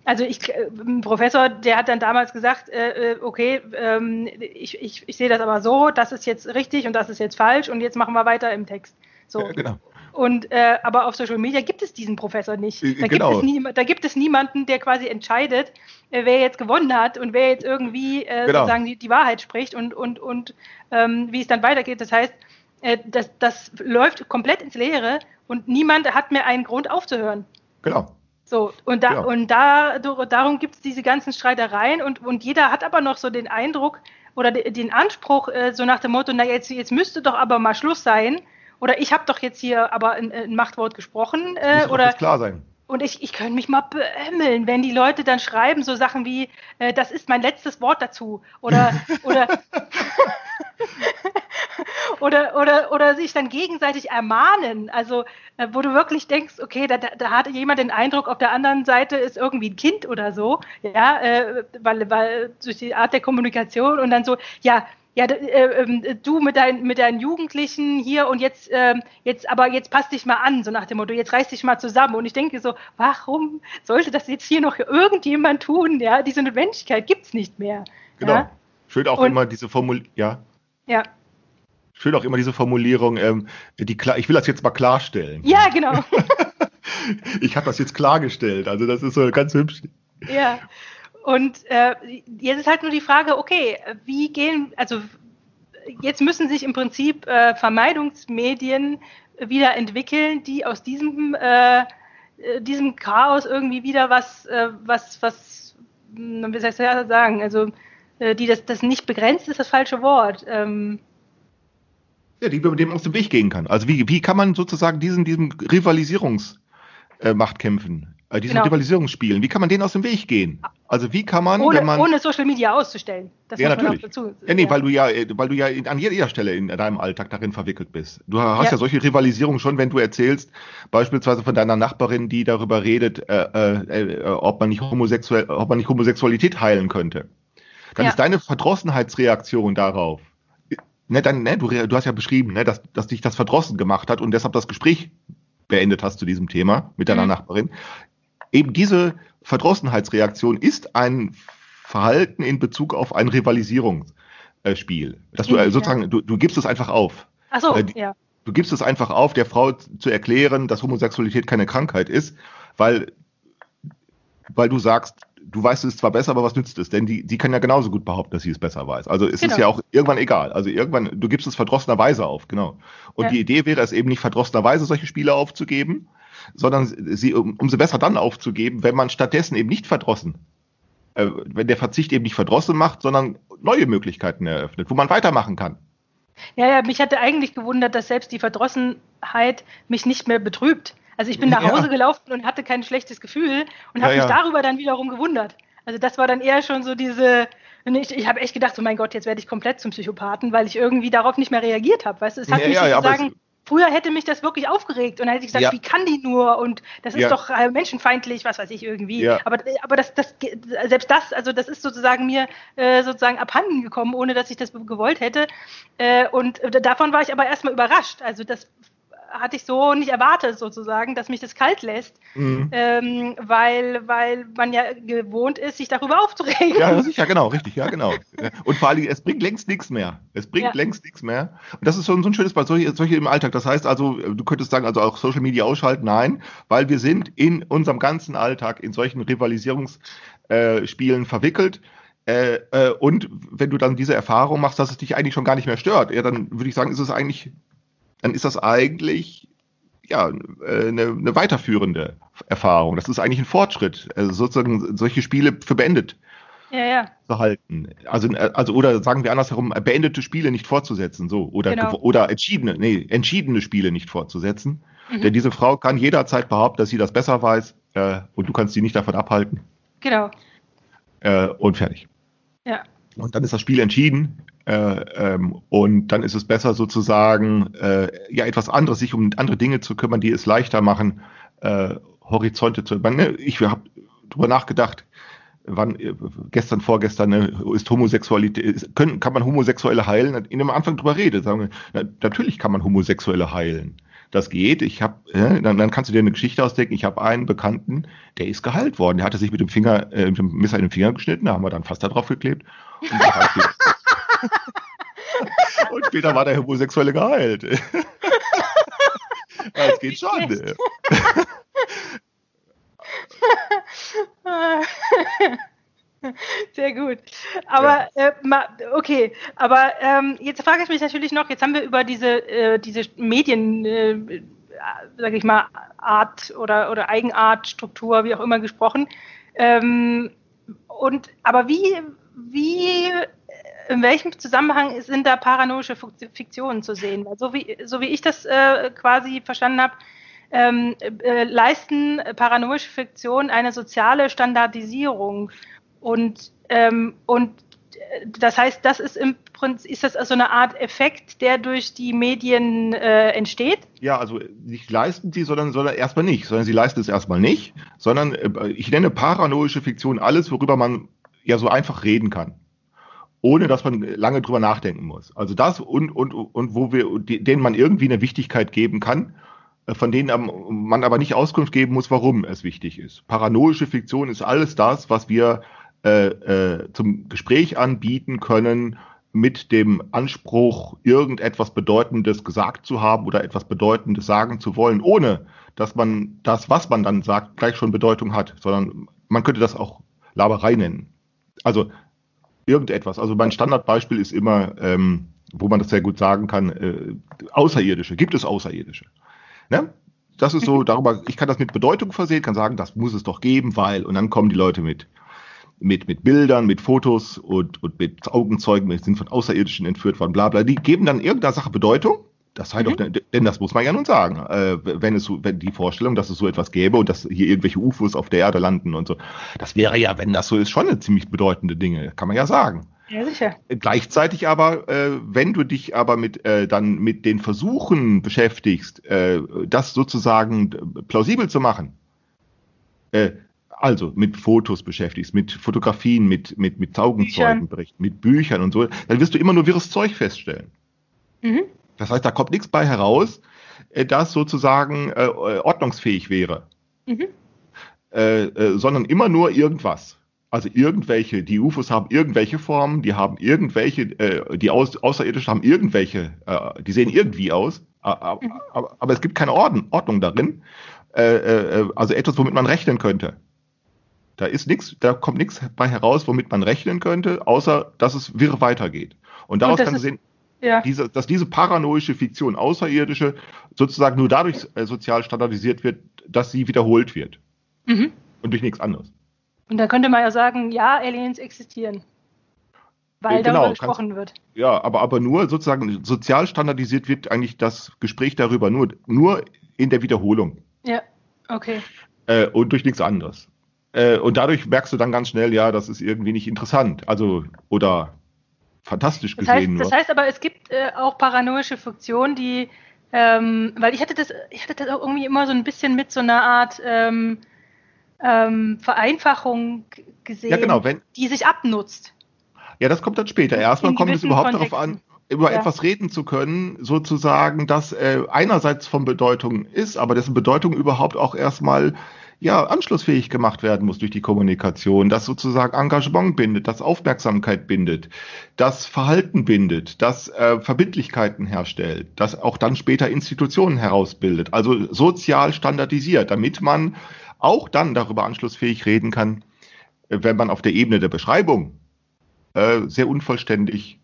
Also ich, äh, ein Professor, der hat dann damals gesagt, äh, äh, okay, ähm, ich, ich, ich sehe das aber so, das ist jetzt richtig und das ist jetzt falsch und jetzt machen wir weiter im Text. So. Äh, genau. Und äh, aber auf Social Media gibt es diesen Professor nicht. Äh, Da, genau. gibt, es nie, da gibt es niemanden, der quasi entscheidet, äh, wer jetzt gewonnen hat und wer jetzt irgendwie äh, Genau. sozusagen die, die Wahrheit spricht und und und ähm, wie es dann weitergeht. Das heißt, äh, das, das läuft komplett ins Leere und niemand hat mehr einen Grund aufzuhören. Genau. So, und, da, Ja. und da, darum gibt es diese ganzen Streitereien und, und jeder hat aber noch so den Eindruck oder de, den Anspruch, äh, so nach dem Motto, na jetzt, jetzt müsste doch aber mal Schluss sein. Oder ich habe doch jetzt hier aber ein, ein Machtwort gesprochen. Muss Äh, doch oder klar sein. und ich, ich könnte mich mal beömmeln, wenn die Leute dann schreiben, so Sachen wie, äh, das ist mein letztes Wort dazu. Oder, *laughs* oder, *laughs* *laughs* oder, oder, oder sich dann gegenseitig ermahnen. Also, äh, wo du wirklich denkst, okay, da, da, hat jemand den Eindruck, auf der anderen Seite ist irgendwie ein Kind oder so. Ja, äh, weil, weil durch die Art der Kommunikation und dann so, ja, ja, äh, ähm, du mit, dein, mit deinen Jugendlichen hier und jetzt, ähm, jetzt, aber jetzt passt dich mal an, so nach dem Motto, jetzt reiß dich mal zusammen. Und ich denke so, warum sollte das jetzt hier noch irgendjemand tun? Ja, diese Notwendigkeit gibt's nicht mehr. Genau. Ja, Schön auch Und- immer diese Formul ja, ja. schön auch immer diese Formulierung, ähm, die klar, ich will das jetzt mal klarstellen. ja genau. *laughs* Ich habe das jetzt klargestellt. Also das ist so ganz hübsch. ja. Und äh, jetzt ist halt nur die Frage, okay, wie gehen, also jetzt müssen sich im Prinzip äh, Vermeidungsmedien wieder entwickeln, die aus diesem, äh, äh, diesem Chaos irgendwie wieder was, äh, was, was, hm, wie soll ich das sagen, also die das, das nicht begrenzt ist das falsche Wort. Ähm, Ja, die man dem aus dem Weg gehen kann. Also wie, wie kann man sozusagen diesen, diesem Rivalisierungsmachtkämpfen, äh, äh, diesen Genau. Rivalisierungsspielen, wie kann man denen aus dem Weg gehen? Also wie kann man, ohne, wenn man ohne Social Media auszustellen. Das ja, natürlich. dazu. Ja, nee, weil du ja, äh, weil du ja in, an jeder Stelle in deinem Alltag darin verwickelt bist. Du hast ja, Ja. solche Rivalisierungen schon, wenn du erzählst, beispielsweise von deiner Nachbarin, die darüber redet, äh, äh, äh, ob man nicht homosexuell, ob man nicht Homosexualität heilen könnte. Dann Ja. ist deine Verdrossenheitsreaktion darauf, ne, dann, ne, du, du hast ja beschrieben, ne, dass, dass dich das verdrossen gemacht hat und deshalb das Gespräch beendet hast zu diesem Thema mit deiner Mhm. Nachbarin. Eben diese Verdrossenheitsreaktion ist ein Verhalten in Bezug auf ein Rivalisierungsspiel. Dass du äh, Inwiefern? sozusagen, du, du gibst es einfach auf. Ach so, äh, ja. Du gibst es einfach auf, der Frau zu erklären, dass Homosexualität keine Krankheit ist, weil, weil du sagst, du weißt es zwar besser, aber was nützt es? Denn die, die kann ja genauso gut behaupten, dass sie es besser weiß. Also es ist Genau. ja auch irgendwann egal. Also irgendwann, du gibst es verdrossenerweise auf, genau. Und Ja. die Idee wäre es eben nicht verdrossenerweise solche Spiele aufzugeben, sondern sie um, umso besser dann aufzugeben, wenn man stattdessen eben nicht verdrossen, äh, wenn der Verzicht eben nicht verdrossen macht, sondern neue Möglichkeiten eröffnet, wo man weitermachen kann. Ja, ja, mich hatte eigentlich gewundert, dass selbst die Verdrossenheit mich nicht mehr betrübt. Also ich bin nach Ja. Hause gelaufen und hatte kein schlechtes Gefühl und Ja, habe mich ja. darüber dann wiederum gewundert. Also das war dann eher schon so diese, ich, ich habe echt gedacht, so mein Gott, jetzt werde ich komplett zum Psychopathen, weil ich irgendwie darauf nicht mehr reagiert habe. Weißt du, es hat Ja, mich ja, ja, sozusagen, früher hätte mich das wirklich aufgeregt und dann hätte ich gesagt, Ja. wie kann die nur und das ist Ja. doch äh, menschenfeindlich, was weiß ich irgendwie. Ja. Aber, aber das, das, selbst das, also das ist sozusagen mir äh, sozusagen abhanden gekommen, ohne dass ich das gewollt hätte. Äh, und äh, davon war ich aber erstmal überrascht. Also das hatte ich so nicht erwartet sozusagen, dass mich das kalt lässt, Mhm. ähm, weil, weil man ja gewohnt ist, sich darüber aufzuregen. Ja, sicher, genau, richtig, ja, genau. Und vor allem, es bringt längst nichts mehr. Es bringt Ja. längst nichts mehr. Und das ist so, ein- so ein schönes Beispiel, solche, solche im Alltag. Das heißt also, du könntest sagen, also auch Social Media ausschalten. Nein, weil wir sind in unserem ganzen Alltag in solchen Rivalisierungsspielen äh, verwickelt. Äh, äh, und wenn du dann diese Erfahrung machst, dass es dich eigentlich schon gar nicht mehr stört, ja, dann würde ich sagen, ist es eigentlich, dann ist das eigentlich ja, äh, eine, eine weiterführende Erfahrung. Das ist eigentlich ein Fortschritt, also sozusagen solche Spiele für beendet Ja, ja. zu halten. Also, äh, also oder sagen wir andersherum, beendete Spiele nicht fortzusetzen, so oder Genau. oder entschiedene, nee, entschiedene Spiele nicht fortzusetzen. Mhm. Denn diese Frau kann jederzeit behaupten, dass sie das besser weiß äh, und du kannst sie nicht davon abhalten Genau. äh, und fertig. Ja. Und dann ist das Spiel entschieden äh, ähm, und dann ist es besser sozusagen äh, ja etwas anderes, sich um andere Dinge zu kümmern, die es leichter machen, äh, Horizonte zu. Man, ne, ich habe drüber nachgedacht. Wann, äh, gestern, vorgestern, ne, ist Homosexualität, ist, können, kann man Homosexuelle heilen? In dem Anfang drüber rede, sagen wir, na, natürlich kann man Homosexuelle heilen. Das geht. Ich habe, äh, dann, dann kannst du dir eine Geschichte ausdenken. Ich habe einen Bekannten, der ist geheilt worden. Der hatte sich mit dem Finger, äh, mit dem Messer in den Finger geschnitten. Da haben wir dann Pflaster drauf geklebt. Und. *laughs* und später war der Homosexuelle geheilt. *laughs* ja, es geht schon. ne? *laughs* Sehr gut. Aber äh, ma, okay, aber ähm, jetzt frage ich mich natürlich noch, jetzt haben wir über diese, äh, diese Medien, äh, sage ich mal, Art oder, oder Eigenart, Struktur, wie auch immer gesprochen. Ähm, und aber wie, wie, in welchem Zusammenhang sind da paranoische Fiktionen zu sehen? Weil So wie, so wie ich das äh, quasi verstanden habe, ähm, äh, leisten paranoische Fiktionen eine soziale Standardisierung. Und, ähm, und äh, das heißt, das ist im Prinzip, ist das also eine Art Effekt, der durch die Medien äh, entsteht? Ja, also nicht leisten sie, sondern, sondern erstmal nicht, sondern sie leisten es erstmal nicht, sondern äh, ich nenne paranoische Fiktion alles, worüber man ja so einfach reden kann. Ohne dass man lange drüber nachdenken muss. Also das und, und, und wo wir, denen man irgendwie eine Wichtigkeit geben kann, äh, von denen man aber nicht Auskunft geben muss, warum es wichtig ist. Paranoische Fiktion ist alles das, was wir äh, äh, zum Gespräch anbieten können, mit dem Anspruch, irgendetwas Bedeutendes gesagt zu haben oder etwas Bedeutendes sagen zu wollen, ohne dass man das, was man dann sagt, gleich schon Bedeutung hat, sondern man könnte das auch Laberei nennen. Also irgendetwas. Also mein Standardbeispiel ist immer, ähm, wo man das sehr gut sagen kann, äh, Außerirdische. Gibt es Außerirdische? Ne? Das ist so, *laughs* darüber, ich kann das mit Bedeutung versehen, kann sagen, das muss es doch geben, weil, und dann kommen die Leute mit mit, mit Bildern, mit Fotos und, und mit Augenzeugen, wir sind von Außerirdischen entführt worden, bla bla. Die geben dann irgendeiner Sache Bedeutung. Das sei doch, denn das muss man ja nun sagen. Äh, wenn es wenn die Vorstellung, dass es so etwas gäbe und dass hier irgendwelche UFOs auf der Erde landen und so, das wäre ja, wenn das so ist, schon eine ziemlich bedeutende Dinge, kann man ja sagen. Ja, sicher. Gleichzeitig aber, äh, wenn du dich aber mit äh, dann mit den Versuchen beschäftigst, äh, das sozusagen plausibel zu machen, äh, also mit Fotos beschäftigst, mit Fotografien, mit mit mit Augenzeugenberichten, mit Büchern und so, dann wirst du immer nur wirres Zeug feststellen. Mhm. Das heißt, da kommt nichts bei heraus, äh, das sozusagen äh, ordnungsfähig wäre, Mhm. äh, äh, sondern immer nur irgendwas. Also irgendwelche, die UFOs haben irgendwelche Formen, die haben irgendwelche, äh, die Aus, Außerirdischen haben irgendwelche, äh, die sehen irgendwie aus, aber, Mhm. aber, aber es gibt keine Orden, Ordnung darin. Äh, äh, also etwas, womit man rechnen könnte. Da ist nichts, da kommt nichts bei heraus, womit man rechnen könnte, außer dass es wirr weitergeht. Und daraus kann man sehen, Ja. diese, dass diese paranoische Fiktion, außerirdische, sozusagen nur dadurch äh, sozial standardisiert wird, dass sie wiederholt wird. Mhm. Und durch nichts anderes. Und dann könnte man ja sagen, ja, Aliens existieren. Weil Äh, genau, darüber kannst- gesprochen wird. Ja, aber, aber nur sozusagen sozial standardisiert wird eigentlich das Gespräch darüber, nur, nur in der Wiederholung Ja, okay. äh, und durch nichts anderes. Äh, und dadurch merkst du dann ganz schnell, ja, das ist irgendwie nicht interessant. Also, oder fantastisch das gesehen. Heißt, das heißt aber, es gibt äh, auch paranoische Funktionen, die, ähm, weil ich hatte das, ich hatte das auch irgendwie immer so ein bisschen mit so einer Art ähm, ähm, Vereinfachung gesehen, ja, genau, wenn, die sich abnutzt. Ja, das kommt dann später. Erstmal kommt es überhaupt Kontexten. darauf an, über Ja. etwas reden zu können, sozusagen, das äh, einerseits von Bedeutung ist, aber dessen Bedeutung überhaupt auch erstmal ja, anschlussfähig gemacht werden muss durch die Kommunikation, das sozusagen Engagement bindet, das Aufmerksamkeit bindet, das Verhalten bindet, das äh, Verbindlichkeiten herstellt, das auch dann später Institutionen herausbildet, also sozial standardisiert, damit man auch dann darüber anschlussfähig reden kann, äh, wenn man auf der Ebene der Beschreibung äh, sehr unvollständig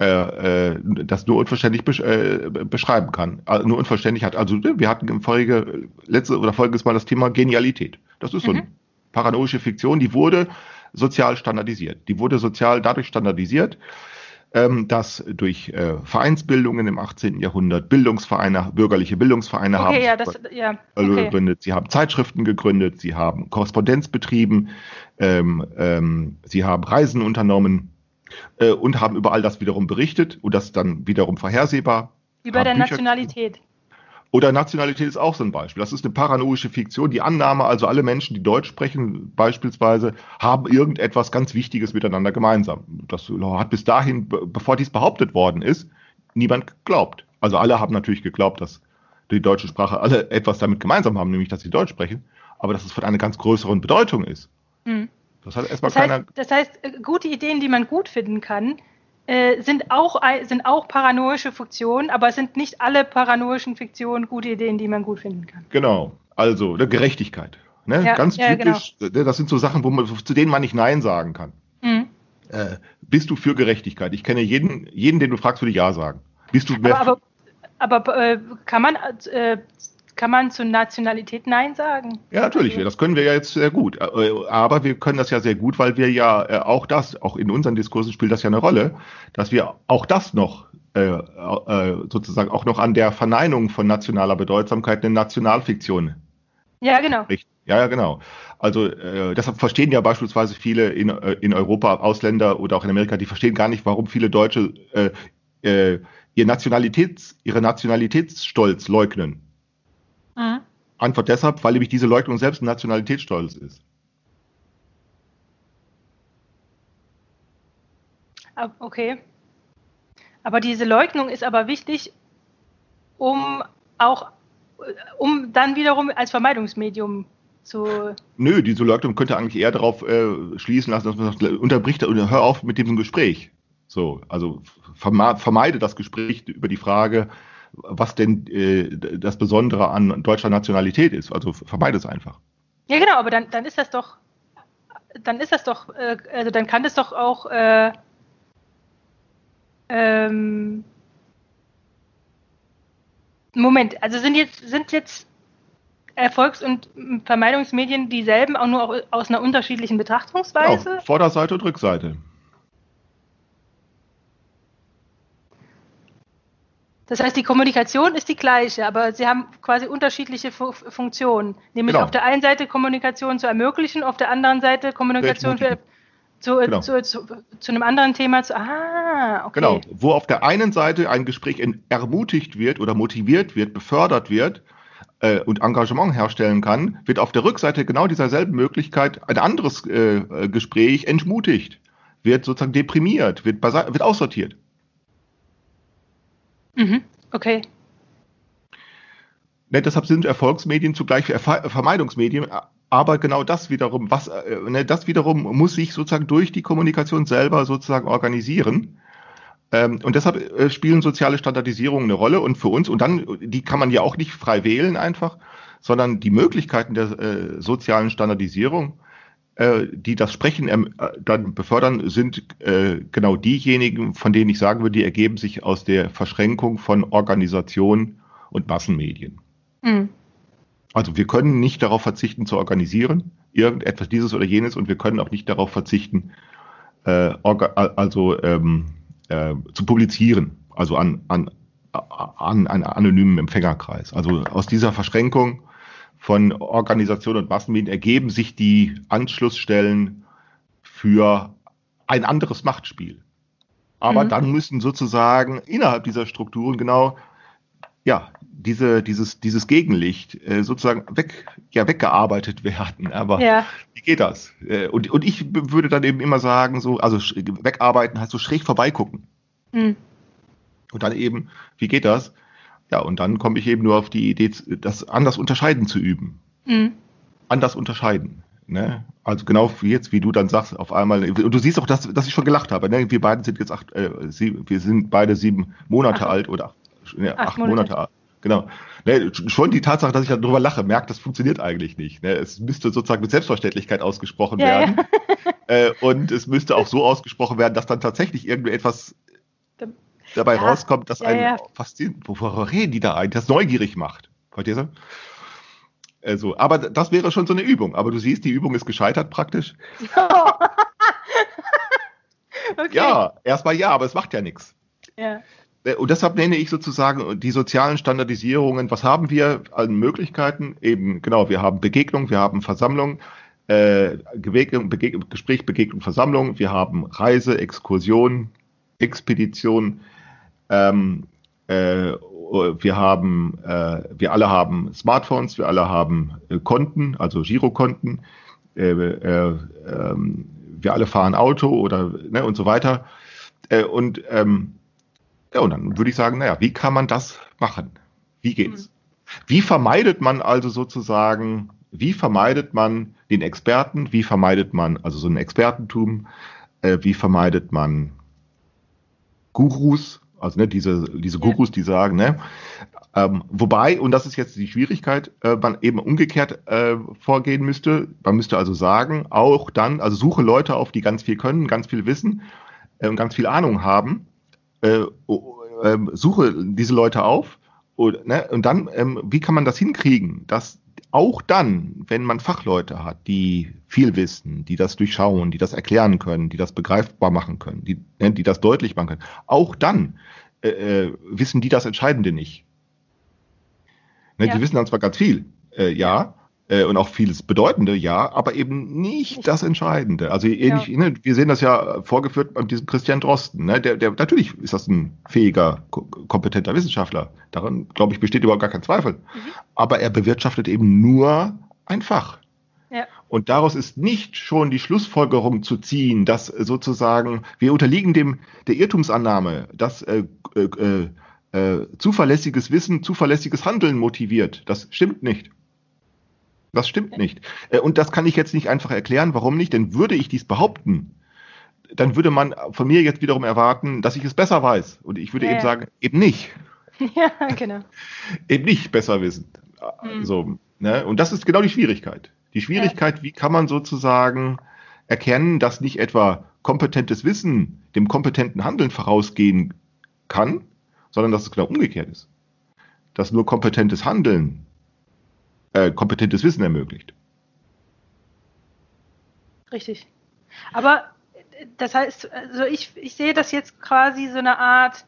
äh, äh, das nur unvollständig besch äh, beschreiben kann, äh, nur unvollständig hat. Also wir hatten im Folge, letzte oder folgendes Mal das Thema Genialität. Das ist so eine Mhm. paranoische Fiktion, die wurde sozial standardisiert. Die wurde sozial dadurch standardisiert, ähm, dass durch äh, Vereinsbildungen im 18. Jahrhundert Bildungsvereine, bürgerliche Bildungsvereine haben Okay, ja, das, ja, äh, okay. gegründet, sie haben Zeitschriften gegründet, sie haben Korrespondenz betrieben, ähm, ähm, sie haben Reisen unternommen äh, und haben über all das wiederum berichtet und das dann wiederum vorhersehbar. Wie bei haben der Bücher- Nationalität. Oder Nationalität ist auch so ein Beispiel. Das ist eine paranoische Fiktion. Die Annahme, also alle Menschen, die Deutsch sprechen, beispielsweise, haben irgendetwas ganz Wichtiges miteinander gemeinsam. Das hat bis dahin, be- bevor dies behauptet worden ist, niemand geglaubt. Also alle haben natürlich geglaubt, dass die deutsche Sprache alle etwas damit gemeinsam haben, nämlich dass sie Deutsch sprechen, aber dass es von einer ganz größeren Bedeutung ist. Hm. Das hat erstmal Das heißt, keiner. das heißt, äh, gute Ideen, die man gut finden kann, äh, sind, auch, sind auch paranoische Fiktionen, aber es sind nicht alle paranoischen Fiktionen gute Ideen, die man gut finden kann. Genau. Also, ne, Gerechtigkeit. Ne? Ja, ganz ja, typisch. Ne, Das sind so Sachen, wo man, zu denen man nicht Nein sagen kann. Hm. Äh, bist du für Gerechtigkeit? Ich kenne jeden, jeden, den du fragst, würde Ja sagen. Bist du mehr Aber, aber, aber äh, kann, man, äh, kann man zur Nationalität Nein sagen? Ja, natürlich, das können wir ja jetzt sehr gut. Äh, Aber wir können das ja sehr gut, weil wir ja äh, auch das, auch in unseren Diskursen spielt das ja eine Rolle, dass wir auch das noch äh, sozusagen auch noch an der Verneinung von nationaler Bedeutsamkeit eine Nationalfiktion Ja, genau. Ja, ja, genau. Also äh, deshalb verstehen ja beispielsweise viele in, in Europa, Ausländer oder auch in Amerika, die verstehen gar nicht, warum viele Deutsche äh, äh, ihr Nationalitäts, ihre Nationalitätsstolz leugnen. Mhm. Antwort deshalb, weil nämlich diese Leugnung selbst ein Nationalitätsstolz ist. Okay. Aber diese Leugnung ist aber wichtig, um auch, um dann wiederum als Vermeidungsmedium zu. Nö, diese Leugnung könnte eigentlich eher darauf äh, schließen lassen, dass man sagt, unterbricht oder hör auf mit diesem Gespräch. So, also vermeide das Gespräch über die Frage, was denn äh, das Besondere an deutscher Nationalität ist. Also vermeide es einfach. Ja, genau, aber dann, dann ist das doch, dann ist das doch, äh, also dann kann das doch auch, äh, ähm, Moment, also sind jetzt, sind jetzt Erfolgs- und Vermeidungsmedien dieselben, auch nur au- aus einer unterschiedlichen Betrachtungsweise? Genau, Vorderseite und Rückseite. Das heißt, die Kommunikation ist die gleiche, aber sie haben quasi unterschiedliche Fu Funktionen. Nämlich Genau. auf der einen Seite Kommunikation zu ermöglichen, auf der anderen Seite Kommunikation für, zu, Genau. zu, zu, zu einem anderen Thema zu. Ah, okay. Genau, wo auf der einen Seite ein Gespräch ermutigt wird oder motiviert wird, befördert wird äh, und Engagement herstellen kann, wird auf der Rückseite genau dieser selben Möglichkeit ein anderes äh, äh, Gespräch entmutigt, wird sozusagen deprimiert, wird, wird aussortiert. Mhm. Okay. Ne, deshalb sind Erfolgsmedien zugleich Vermeidungsmedien, aber genau das wiederum, was, äh, ne, das wiederum muss sich sozusagen durch die Kommunikation selber sozusagen organisieren. Ähm, und deshalb äh, spielen soziale Standardisierungen eine Rolle und für uns, und dann, die kann man ja auch nicht frei wählen einfach, sondern die Möglichkeiten der äh, sozialen Standardisierung, äh, die das Sprechen ähm, äh, dann befördern, sind äh, genau diejenigen, von denen ich sagen würde, die ergeben sich aus der Verschränkung von Organisation und Massenmedien. Mhm. Also wir können nicht darauf verzichten zu organisieren, irgendetwas dieses oder jenes, und wir können auch nicht darauf verzichten, also ähm, äh, zu publizieren, also an, an, an einen anonymen Empfängerkreis. Also aus dieser Verschränkung von Organisationen und Massenmedien ergeben sich die Anschlussstellen für ein anderes Machtspiel. Aber mhm. dann müssen sozusagen innerhalb dieser Strukturen genau ja, diese, dieses, dieses Gegenlicht äh, sozusagen weg, ja, weggearbeitet *laughs* werden. Aber ja. wie geht das? Äh, und, und ich würde dann eben immer sagen, so, also wegarbeiten heißt so schräg vorbeigucken. Mhm. Und dann eben, wie geht das? Ja, und dann komme ich eben nur auf die Idee, das anders unterscheiden zu üben. Mhm. Anders unterscheiden. Ne? Also genau wie jetzt, wie du dann sagst, auf einmal, und du siehst auch, dass, dass ich schon gelacht habe. Ne? Wir beide sind jetzt acht, äh, sieben, wir sind beide sieben Monate acht. alt oder ja, acht, acht Monate. Monate alt. Genau. Ne, schon die Tatsache, dass ich darüber lache, merkt, das funktioniert eigentlich nicht. Ne? Es müsste sozusagen mit Selbstverständlichkeit ausgesprochen ja, werden. Ja. *laughs* Äh, und es müsste auch so ausgesprochen werden, dass dann tatsächlich irgendwie etwas dabei ja, rauskommt, das einen ja. fasziniert. Worüber reden die da eigentlich? Das neugierig macht. Verstehst du? Also, aber das wäre schon so eine Übung. Aber du siehst, die Übung ist gescheitert praktisch. *laughs* okay. Ja, erstmal ja, aber es macht ja nichts. Ja. Äh, und deshalb nenne ich sozusagen die sozialen Standardisierungen. Was haben wir an Möglichkeiten? Eben, genau, wir haben Begegnung, wir haben Versammlung, äh, Begegnung, Begegnung, Gespräch, Begegnung, Versammlung, wir haben Reise, Exkursion, Expedition, ähm, äh, wir haben, äh, wir alle haben Smartphones, wir alle haben äh, Konten, also Girokonten, äh, äh, ähm, wir alle fahren Auto oder ne, und so weiter. Äh, und ähm, ja, und dann würde ich sagen, naja, wie kann man das machen? Wie geht's? Mhm. Wie vermeidet man also sozusagen, wie vermeidet man den Experten, wie vermeidet man also so ein Expertentum, wie vermeidet man Gurus, also ne, diese, diese Gurus, die sagen, ne, ähm, wobei, und das ist jetzt die Schwierigkeit, äh, man eben umgekehrt äh, vorgehen müsste. Man müsste also sagen, auch dann, also suche Leute auf, die ganz viel können, ganz viel wissen äh, und ganz viel Ahnung haben äh, äh, suche diese Leute auf und, ne, und dann, ähm, wie kann man das hinkriegen, dass auch dann, wenn man Fachleute hat, die viel wissen, die das durchschauen, die das erklären können, die das begreifbar machen können, die, ne, die das deutlich machen können, auch dann äh, äh wissen die das Entscheidende nicht. Ne, ja. Die wissen dann zwar ganz viel, äh, ja, äh, und auch vieles Bedeutende, ja, aber eben nicht das Entscheidende. Also ähnlich, ja. ne, wir sehen das ja vorgeführt an diesem Christian Drosten. Ne, der, der, natürlich ist das ein fähiger, kompetenter Wissenschaftler. Daran, glaube ich, besteht überhaupt gar kein Zweifel. Mhm. Aber er bewirtschaftet eben nur ein Fach. Ja. Und daraus ist nicht schon die Schlussfolgerung zu ziehen, dass sozusagen wir unterliegen dem der Irrtumsannahme, dass äh, äh, äh, zuverlässiges Wissen zuverlässiges Handeln motiviert. Das stimmt nicht. Das stimmt nicht. Äh, und das kann ich jetzt nicht einfach erklären. Warum nicht? Denn würde ich dies behaupten, dann würde man von mir jetzt wiederum erwarten, dass ich es besser weiß. Und ich würde ja, eben sagen, eben nicht. *laughs* Ja, genau. *laughs* eben nicht besser wissen. Mhm. So, ne? Und das ist genau die Schwierigkeit. Die Schwierigkeit, ja. wie kann man sozusagen erkennen, dass nicht etwa kompetentes Wissen dem kompetenten Handeln vorausgehen kann, sondern dass es genau umgekehrt ist. Dass nur kompetentes Handeln äh, kompetentes Wissen ermöglicht. Richtig. Aber das heißt, also ich, ich sehe das jetzt quasi so eine Art,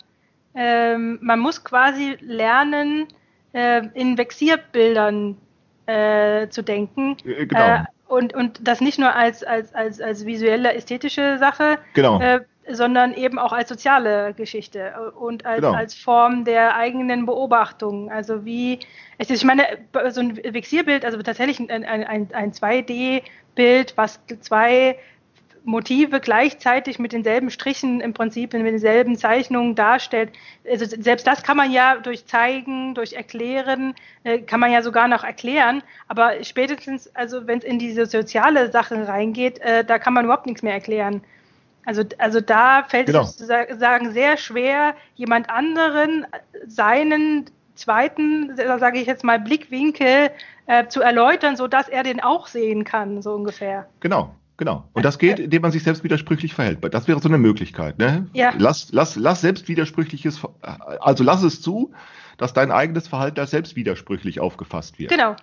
ähm, man muss quasi lernen, äh, in Vexierbildern äh, zu denken. Äh, genau. Äh, und, und das nicht nur als, als, als, als visuelle, ästhetische Sache, genau. Sondern eben auch als soziale Geschichte und als, genau. als Form der eigenen Beobachtung. Also wie, ich meine, so ein Vexierbild, also tatsächlich ein, ein, ein 2D-Bild, was zwei Motive gleichzeitig mit denselben Strichen im Prinzip mit denselben Zeichnungen darstellt. Also selbst das kann man ja durch Zeigen, durch Erklären, äh, kann man ja sogar noch erklären. Aber spätestens, also wenn es in diese soziale Sache reingeht, äh, da kann man überhaupt nichts mehr erklären. Also, also da fällt genau. es sozusagen sehr schwer, jemand anderen seinen zweiten, sage ich jetzt mal, Blickwinkel äh, zu erläutern, sodass er den auch sehen kann, so ungefähr. Genau, Genau. Und das geht, indem man sich selbst widersprüchlich verhält. Das wäre so eine Möglichkeit. Ne? Ja. Lass, lass, lass selbst widersprüchliches, also lass es zu, dass dein eigenes Verhalten als selbst widersprüchlich aufgefasst wird. Genau.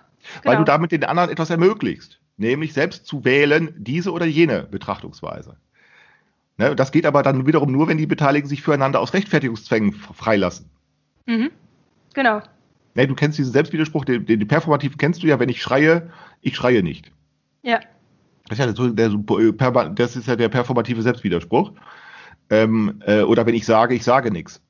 Weil genau. du damit den anderen etwas ermöglicht. Nämlich selbst zu wählen, diese oder jene Betrachtungsweise. Ne, das geht aber dann wiederum nur, wenn die Beteiligten sich füreinander aus Rechtfertigungszwängen freilassen. Mhm. Genau. Nee, du kennst diesen Selbstwiderspruch, den, den, performativen kennst du ja, wenn ich schreie, ich schreie nicht. Ja. Das ist ja, so, der, äh, das ist ja der performative Selbstwiderspruch. Ähm, äh, oder wenn ich sage, ich sage nichts.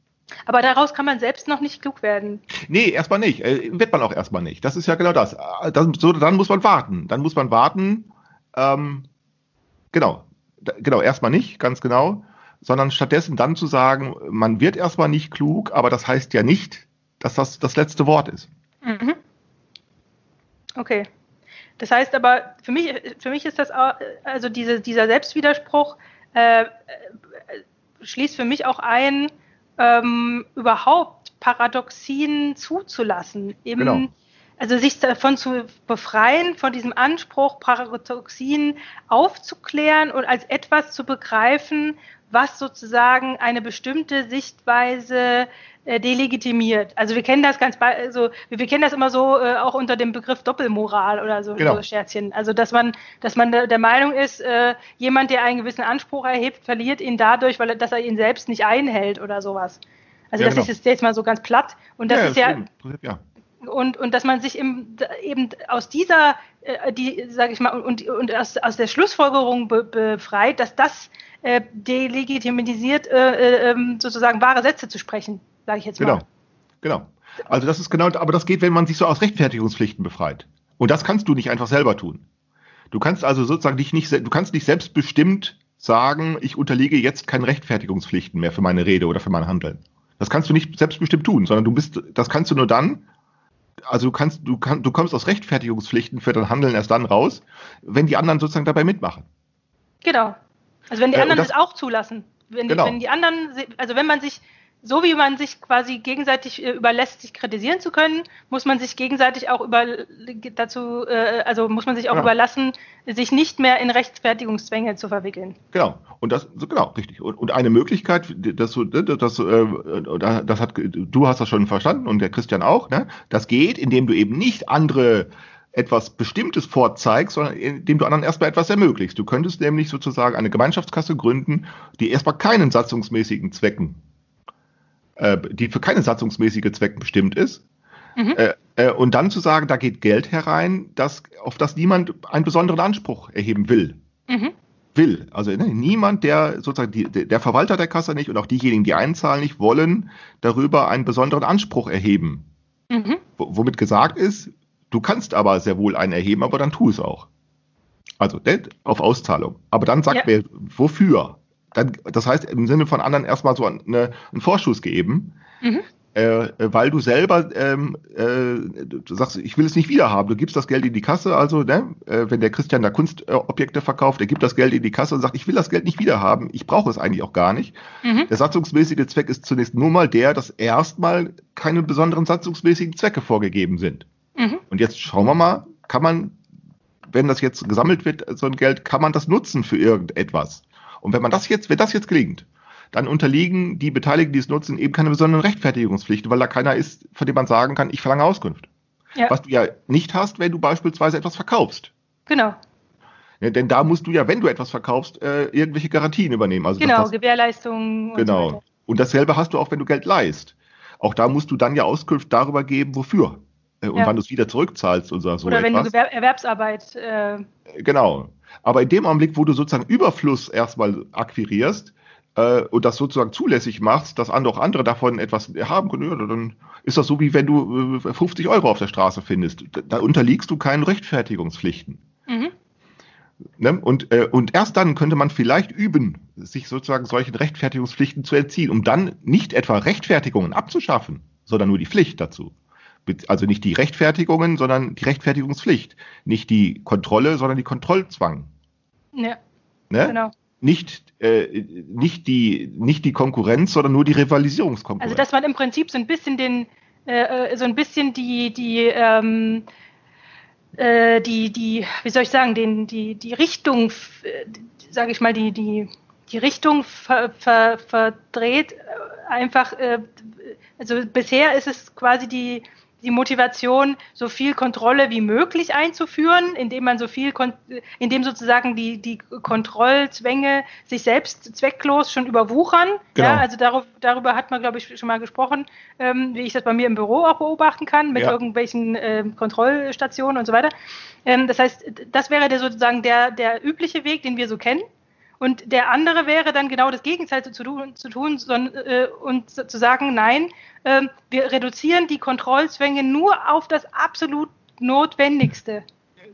Aber daraus kann man selbst noch nicht klug werden. Nee, erstmal nicht. Äh, wird man auch erstmal nicht. Das ist ja genau das. Äh, das so, dann muss man warten. Dann muss man warten. Ähm, genau. Genau, erstmal nicht, ganz genau. Sondern stattdessen dann zu sagen, man wird erstmal nicht klug, aber das heißt ja nicht, dass das das letzte Wort ist. Mhm. Okay. Das heißt aber, für mich, für mich ist das, auch, also diese, dieser Selbstwiderspruch äh, äh, schließt für mich auch ein, ähm, überhaupt Paradoxien zuzulassen. Eben, genau. Also sich davon zu befreien, von diesem Anspruch, Paradoxien aufzuklären und als etwas zu begreifen, was sozusagen eine bestimmte Sichtweise äh, delegitimiert. Also wir kennen das ganz, also wir, kennen das immer so äh, auch unter dem Begriff Doppelmoral oder so, genau. so Scherzchen. Also dass man, dass man der Meinung ist, äh, jemand, der einen gewissen Anspruch erhebt, verliert ihn dadurch, weil er, dass er ihn selbst nicht einhält oder sowas. Also ja, das genau. ist jetzt mal so ganz platt. Und das ja, ist ja, ja, und, und dass man sich im, eben aus dieser, äh, die, sage ich mal, und, und aus, aus der Schlussfolgerung be, befreit, dass das äh, delegitimisiert, äh, äh, ähm, sozusagen wahre Sätze zu sprechen sage ich jetzt mal. Genau, genau. Also das ist genau, aber das geht, wenn man sich so aus Rechtfertigungspflichten befreit. Und das kannst du nicht einfach selber tun. Du kannst also sozusagen dich nicht, du kannst nicht selbstbestimmt sagen, ich unterliege jetzt keinen Rechtfertigungspflichten mehr für meine Rede oder für mein Handeln. Das kannst du nicht selbstbestimmt tun, sondern du bist, das kannst du nur dann, also du kannst, du kannst, du kommst aus Rechtfertigungspflichten für dein Handeln erst dann raus, wenn die anderen sozusagen dabei mitmachen. Genau. Also wenn die äh, anderen äh, das, das, auch zulassen. Wenn, genau. wenn die anderen, also wenn man sich so wie man sich quasi gegenseitig äh, überlässt, sich kritisieren zu können, muss man sich gegenseitig auch über dazu, äh, also muss man sich auch genau. überlassen, sich nicht mehr in Rechtfertigungszwänge zu verwickeln. Genau. Und das, genau, richtig. Und, und eine Möglichkeit, dass du, das, das, äh, das hat, du hast das schon verstanden und der Christian auch, ne? Das geht, indem du eben nicht andere etwas Bestimmtes vorzeigst, sondern indem du anderen erstmal etwas ermöglichst. Du könntest nämlich sozusagen eine Gemeinschaftskasse gründen, die erstmal keinen satzungsmäßigen Zwecken äh, die für keine satzungsmäßige Zweck bestimmt ist. Mhm. Äh, äh, und dann zu sagen, da geht Geld herein, das, auf das niemand einen besonderen Anspruch erheben will. Mhm. Will. Also ne, niemand, der sozusagen die, der Verwalter der Kasse nicht und auch diejenigen, die einzahlen, nicht wollen darüber einen besonderen Anspruch erheben. Mhm. Womit gesagt ist, du kannst aber sehr wohl einen erheben, aber dann tu es auch. Also ne, auf Auszahlung. Aber dann sagt ja. wer, wofür? Dann, das heißt im Sinne von anderen erstmal so eine, einen Vorschuss geben, mhm. äh, weil du selber ähm, äh, du sagst, ich will es nicht wiederhaben. Du gibst das Geld in die Kasse, also ne, äh, wenn der Christian da Kunstobjekte verkauft, er gibt das Geld in die Kasse und sagt, ich will das Geld nicht wiederhaben, ich brauche es eigentlich auch gar nicht. Mhm. Der satzungsmäßige Zweck ist zunächst nur mal der, dass erstmal keine besonderen satzungsmäßigen Zwecke vorgegeben sind. Mhm. Und jetzt schauen wir mal, kann man wenn das jetzt gesammelt wird, so ein Geld, kann man das nutzen für irgendetwas? Und wenn man das jetzt, wenn das jetzt gelingt, dann unterliegen die Beteiligten, die es nutzen, eben keine besonderen Rechtfertigungspflichten, weil da keiner ist, von dem man sagen kann, ich verlange Auskunft. Ja. Was du ja nicht hast, wenn du beispielsweise etwas verkaufst. Genau. Ja, denn da musst du ja, wenn du etwas verkaufst, äh, irgendwelche Garantien übernehmen. Also genau, das, Gewährleistungen. Genau. Und, so und dasselbe hast du auch, wenn du Geld leist. Auch da musst du dann ja Auskunft darüber geben, wofür. Äh, und ja. wann du es wieder zurückzahlst und so. Oder wenn etwas. du Erwerbsarbeit. Äh, genau. Aber in dem Augenblick, wo du sozusagen Überfluss erstmal akquirierst äh, und das sozusagen zulässig machst, dass andere auch andere davon etwas haben können, ja, dann ist das so, wie wenn du äh, 50 Euro auf der Straße findest. Da, da unterliegst du keinen Rechtfertigungspflichten. Mhm. Ne? Und, äh, und erst dann könnte man vielleicht üben, sich sozusagen solchen Rechtfertigungspflichten zu entziehen, um dann nicht etwa Rechtfertigungen abzuschaffen, sondern nur die Pflicht dazu also nicht die Rechtfertigungen, sondern die Rechtfertigungspflicht. Nicht die Kontrolle, sondern die Kontrollzwang. Ja. Ne? Genau. Nicht, äh, nicht, die, nicht die Konkurrenz, sondern nur die Rivalisierungskonkurrenz. Also dass man im Prinzip so ein bisschen den, äh, äh so ein bisschen die, die, ähm, äh, die, die, wie soll ich sagen, den, die, die Richtung, äh, sage ich mal, die, die, die Richtung ver, ver, verdreht, äh, einfach, also bisher ist es quasi die, die Motivation, so viel Kontrolle wie möglich einzuführen, indem man so viel, indem sozusagen die, die Kontrollzwänge sich selbst zwecklos schon überwuchern. Genau. Ja, also darüber, darüber hat man, glaube ich, schon mal gesprochen, ähm, wie ich das bei mir im Büro auch beobachten kann, mit ja. irgendwelchen äh, Kontrollstationen und so weiter. Ähm, das heißt, das wäre der sozusagen der, der übliche Weg, den wir so kennen. Und der andere wäre dann genau das Gegenteil zu tun, zu tun sondern, äh, und zu sagen, nein, äh, wir reduzieren die Kontrollzwänge nur auf das absolut Notwendigste.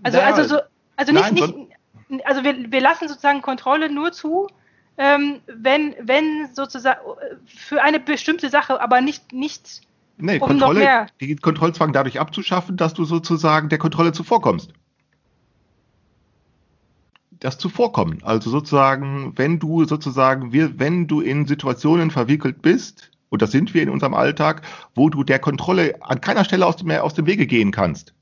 Also, also, so, also nicht, nein, nicht also wir, wir lassen sozusagen Kontrolle nur zu, ähm, wenn, wenn sozusagen für eine bestimmte Sache, aber nicht, nicht nee, um Kontrolle, noch mehr. Die Kontrollzwang dadurch abzuschaffen, dass du sozusagen der Kontrolle zuvorkommst das zuvorkommen. Also sozusagen, wenn du sozusagen, wir, wenn du in Situationen verwickelt bist, und das sind wir in unserem Alltag, wo du der Kontrolle an keiner Stelle aus dem, aus dem Wege gehen kannst,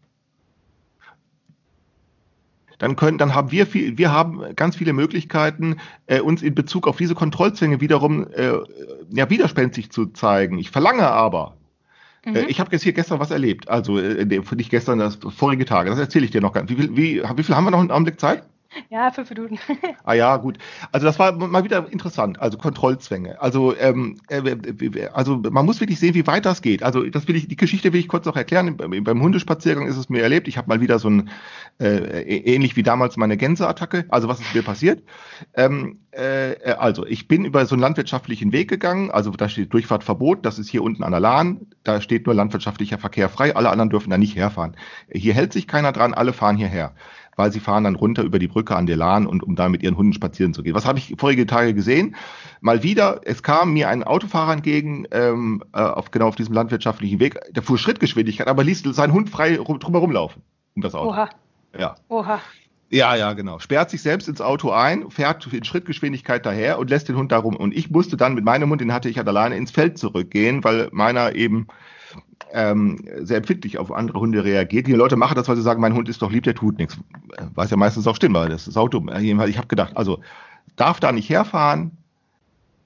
dann können, dann haben wir viel, wir haben ganz viele Möglichkeiten, äh, uns in Bezug auf diese Kontrollzwänge wiederum äh, ja widerspenstig zu zeigen. Ich verlange aber, äh, mhm. ich habe jetzt hier gestern was erlebt, also äh, nicht gestern, das vorige Tage. Das erzähle ich dir noch. Wie viel, wie, wie viel haben wir noch einen Augenblick Zeit? Ja, fünf Minuten. *laughs* ah ja, gut. Also das war mal wieder interessant. Also Kontrollzwänge. Also ähm, äh, also man muss wirklich sehen, wie weit das geht. Also das will ich, die Geschichte will ich kurz noch erklären. Beim Hundespaziergang ist es mir erlebt. Ich habe mal wieder so ein äh, ähnlich wie damals meine Gänseattacke. Also was ist mir passiert? Ähm, äh, also ich bin über so einen landwirtschaftlichen Weg gegangen. Also da steht Durchfahrtverbot. Das ist hier unten an der Lahn. Da steht nur landwirtschaftlicher Verkehr frei. Alle anderen dürfen da nicht herfahren. Hier hält sich keiner dran. Alle fahren hierher weil sie fahren dann runter über die Brücke an der Lahn und um da mit ihren Hunden spazieren zu gehen. Was habe ich vorige Tage gesehen? Mal wieder, es kam mir ein Autofahrer entgegen, ähm, äh, auf, genau auf diesem landwirtschaftlichen Weg, der fuhr Schrittgeschwindigkeit, aber ließ seinen Hund frei rum, drumherum laufen um das Auto. Oha. Ja. Oha. Ja, ja, genau. Sperrt sich selbst ins Auto ein, fährt in Schrittgeschwindigkeit daher und lässt den Hund da rum. Und ich musste dann mit meinem Hund, den hatte ich halt alleine, ins Feld zurückgehen, weil meiner eben ähm, sehr empfindlich auf andere Hunde reagiert. Die Leute machen das, weil sie sagen, mein Hund ist doch lieb, der tut nichts. Was ja meistens auch stimmt, weil das ist auch dumm. Jedenfalls, ich habe gedacht, also darf da nicht herfahren.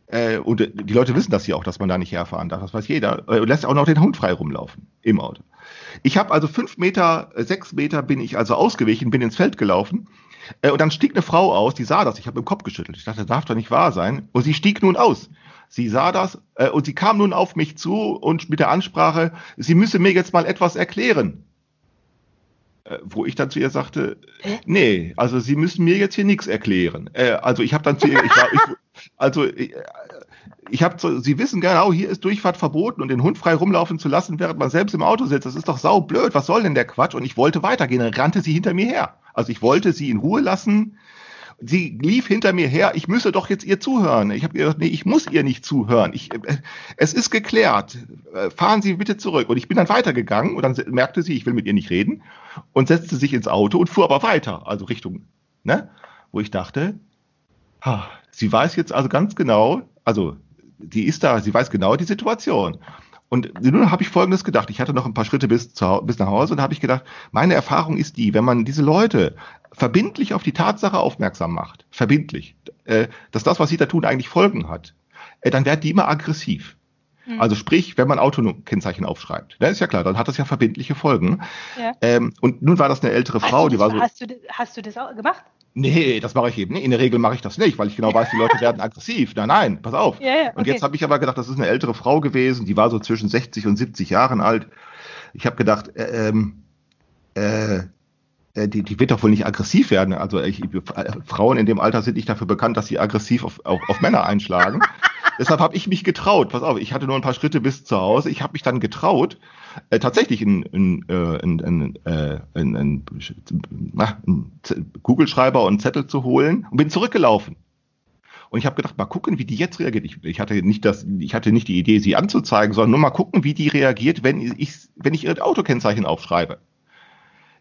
Äh, und die Leute wissen das hier auch, dass man da nicht herfahren darf. Das weiß jeder. Äh, und lässt auch noch den Hund frei rumlaufen im Auto. Ich habe also fünf Meter, äh, sechs Meter bin ich also ausgewichen, bin ins Feld gelaufen. Äh, und dann stieg eine Frau aus, die sah das. Ich habe im Kopf geschüttelt. Ich dachte, das darf doch nicht wahr sein. Und sie stieg nun aus. Sie sah das äh, und sie kam nun auf mich zu und mit der Ansprache, sie müsse mir jetzt mal etwas erklären. Äh, wo ich dann zu ihr sagte, Hä? nee, also Sie müssen mir jetzt hier nichts erklären. Äh, also ich habe dann zu ihr, ich war, ich, also ich, äh, ich habe, so, Sie wissen genau, hier ist Durchfahrt verboten und den Hund frei rumlaufen zu lassen, während man selbst im Auto sitzt. Das ist doch sau blöd. Was soll denn der Quatsch? Und ich wollte weitergehen. Dann rannte sie hinter mir her. Also ich wollte sie in Ruhe lassen sie lief hinter mir her, ich müsse doch jetzt ihr zuhören. Ich habe gesagt, nee, ich muss ihr nicht zuhören. Ich, äh, es ist geklärt. Äh, fahren Sie bitte zurück. Und ich bin dann weitergegangen und dann merkte sie, ich will mit ihr nicht reden und setzte sich ins Auto und fuhr aber weiter, also Richtung, ne? Wo ich dachte, ha, sie weiß jetzt also ganz genau, also die ist da, sie weiß genau die Situation. Und nun habe ich Folgendes gedacht. Ich hatte noch ein paar Schritte bis, zu, bis nach Hause und habe ich gedacht, meine Erfahrung ist die, wenn man diese Leute verbindlich auf die Tatsache aufmerksam macht, verbindlich, äh, dass das, was sie da tun, eigentlich Folgen hat, äh, dann werden die immer aggressiv. Mhm. Also sprich, wenn man Autokennzeichen aufschreibt, dann ist ja klar, dann hat das ja verbindliche Folgen. Ja. Ähm, und nun war das eine ältere Frau, die war so. Hast du, hast du das auch gemacht? Nee, das mache ich eben nicht. In der Regel mache ich das nicht, weil ich genau weiß, die Leute *laughs* werden aggressiv. Nein, nein, pass auf. Ja, ja, okay. Und jetzt habe ich aber gedacht, das ist eine ältere Frau gewesen, die war so zwischen 60 und 70 Jahren alt. Ich habe gedacht, äh, ähm, äh, äh, die, die wird doch wohl nicht aggressiv werden. Also ich, äh, Frauen in dem Alter sind nicht dafür bekannt, dass sie aggressiv auf, auf, auf Männer einschlagen. *laughs* Deshalb habe ich mich getraut. Pass auf, ich hatte nur ein paar Schritte bis zu Hause. Ich habe mich dann getraut, äh, tatsächlich einen, einen, äh, einen, äh, Kugelschreiber und Zettel zu holen und bin zurückgelaufen. Und ich habe gedacht, mal gucken, wie die jetzt reagiert. Ich, ich, hatte nicht das, ich hatte nicht die Idee, sie anzuzeigen, sondern nur mal gucken, wie die reagiert, wenn ich, wenn ich ihr Autokennzeichen aufschreibe.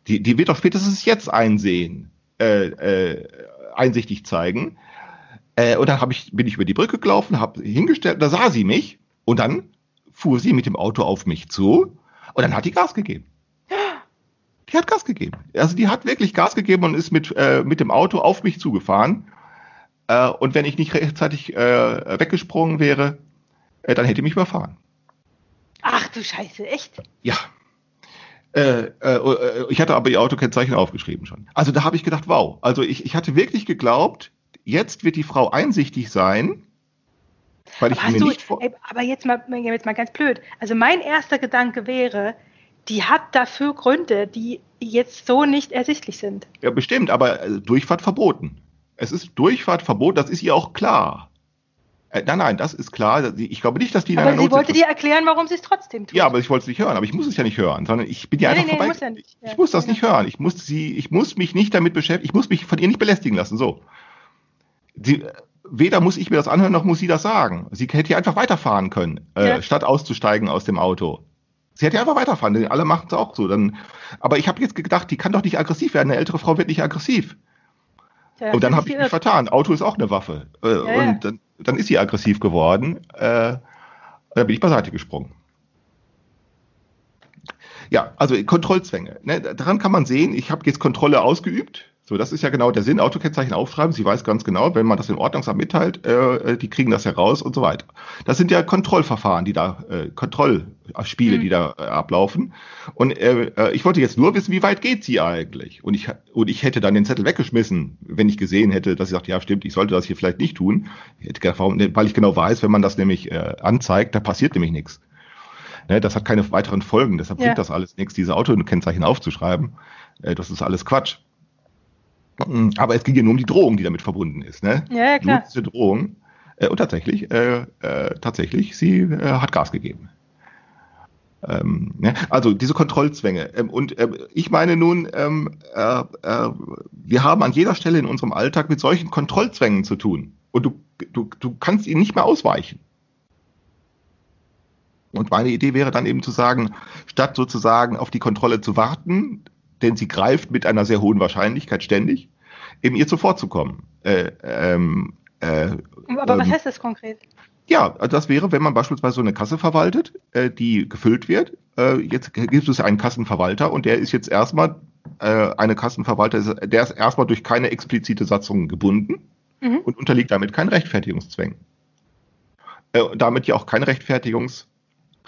Die, die wird doch spätestens jetzt einsehen, äh, äh, einsichtig zeigen. Äh, und dann hab ich, bin ich über die Brücke gelaufen, habe hingestellt, da sah sie mich und dann fuhr sie mit dem Auto auf mich zu und dann hat die Gas gegeben. Die hat Gas gegeben. Also die hat wirklich Gas gegeben und ist mit, äh, mit dem Auto auf mich zugefahren. Äh, und wenn ich nicht rechtzeitig äh, weggesprungen wäre, äh, dann hätte ich mich überfahren. Ach du Scheiße, echt? Ja. Äh, äh, ich hatte aber ihr Autokennzeichen aufgeschrieben schon. Also da habe ich gedacht, wow. Also ich, ich hatte wirklich geglaubt, jetzt wird die Frau einsichtig sein, weil ich mir du, nicht vor ey, aber jetzt mal, jetzt mal ganz blöd. Also mein erster Gedanke wäre, die hat dafür Gründe, die jetzt so nicht ersichtlich sind. Ja, bestimmt, aber äh, Durchfahrt verboten. Es ist Durchfahrt verboten, das ist ihr auch klar. Äh, nein, nein, das ist klar. Ich glaube nicht, dass die in Aber einer sie wollte dir erklären, warum sie es trotzdem tut. Ja, aber ich wollte es nicht hören. Aber ich muss es ja nicht hören, sondern ich bin ja Nee, einfach nee, vorbei. muss ja nicht. Ja, ich muss das genau. nicht hören. Ich muss sie, ich muss mich nicht damit beschäftigen. Ich muss mich von ihr nicht belästigen lassen. So. Sie, weder muss ich mir das anhören, noch muss sie das sagen. Sie hätte ja einfach weiterfahren können, äh, Ja. statt auszusteigen aus dem Auto. Sie hätte ja einfach weiterfahren. denn Alle machen es auch so. Dann, aber ich habe jetzt gedacht, die kann doch nicht aggressiv werden. Eine ältere Frau wird nicht aggressiv. Ja, und dann habe ich mich vertan. Auto ist auch eine Waffe. Äh, ja. Und dann, dann ist sie aggressiv geworden. Äh, da bin ich beiseite gesprungen. Ja, also Kontrollzwänge. Ne, daran kann man sehen, ich habe jetzt Kontrolle ausgeübt. So, das ist ja genau der Sinn. Autokennzeichen aufschreiben. Sie weiß ganz genau, wenn man das im Ordnungsamt mitteilt, äh, die kriegen das heraus und so weiter. Das sind ja Kontrollverfahren, die da, äh, Kontrollspiele, Mhm. die da äh, ablaufen. Und äh, äh, ich wollte jetzt nur wissen, wie weit geht sie eigentlich? Und ich, und ich hätte dann den Zettel weggeschmissen, wenn ich gesehen hätte, dass sie sagt, ja stimmt, ich sollte das hier vielleicht nicht tun. Weil ich genau weiß, wenn man das nämlich äh, anzeigt, da passiert nämlich nichts. Ne, das hat keine weiteren Folgen, deshalb Ja. bringt das alles nichts, diese Autokennzeichen aufzuschreiben. Äh, das ist alles Quatsch. Mm, Aber es ging ja nur um die Drohung, die damit verbunden ist. Ne? Ja, ja, klar. Nur diese Drohung. Äh, und tatsächlich, äh, äh, tatsächlich, sie äh, hat Gas gegeben. Ähm, ne? Also diese Kontrollzwänge. Ähm, und ähm, ich meine nun, ähm, äh, äh, wir haben an jeder Stelle in unserem Alltag mit solchen Kontrollzwängen zu tun. Und du, du, du kannst ihnen nicht mehr ausweichen. Und meine Idee wäre dann eben zu sagen, statt sozusagen auf die Kontrolle zu warten, denn sie greift mit einer sehr hohen Wahrscheinlichkeit ständig, eben ihr zuvorzukommen. Äh, ähm, äh, Aber was ähm, heißt das konkret? ja, das wäre, wenn man beispielsweise so eine Kasse verwaltet, äh, die gefüllt wird. Äh, jetzt gibt es einen Kassenverwalter und der ist jetzt erstmal äh, eine Kassenverwalter, der ist erstmal durch keine explizite Satzung gebunden Mhm. und unterliegt damit keinen Rechtfertigungszwängen. Äh, damit ja auch keine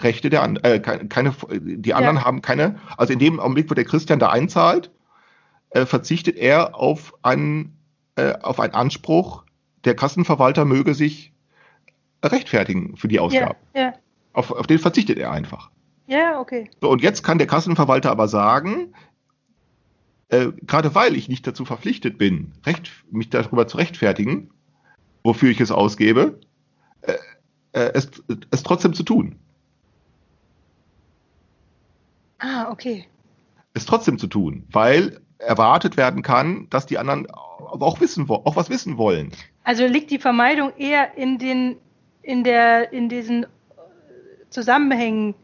Rechtfertigungsrechte der anderen, äh, keine, die anderen Ja. haben keine, also in dem Augenblick, wo der Christian da einzahlt, äh, verzichtet er auf einen, äh, auf einen Anspruch, der Kassenverwalter möge sich rechtfertigen für die Ja, Ausgaben. ja. Auf, auf den verzichtet er einfach. Ja, okay. So, und jetzt kann der Kassenverwalter aber sagen, äh, gerade weil ich nicht dazu verpflichtet bin, recht, mich darüber zu rechtfertigen, wofür ich es ausgebe, äh, äh, es, es trotzdem zu tun. Ah, okay. Es trotzdem zu tun, weil erwartet werden kann, dass die anderen auch wissen, auch was wissen wollen. Also liegt die Vermeidung eher in den, in der, in diesen Zusammenhängen,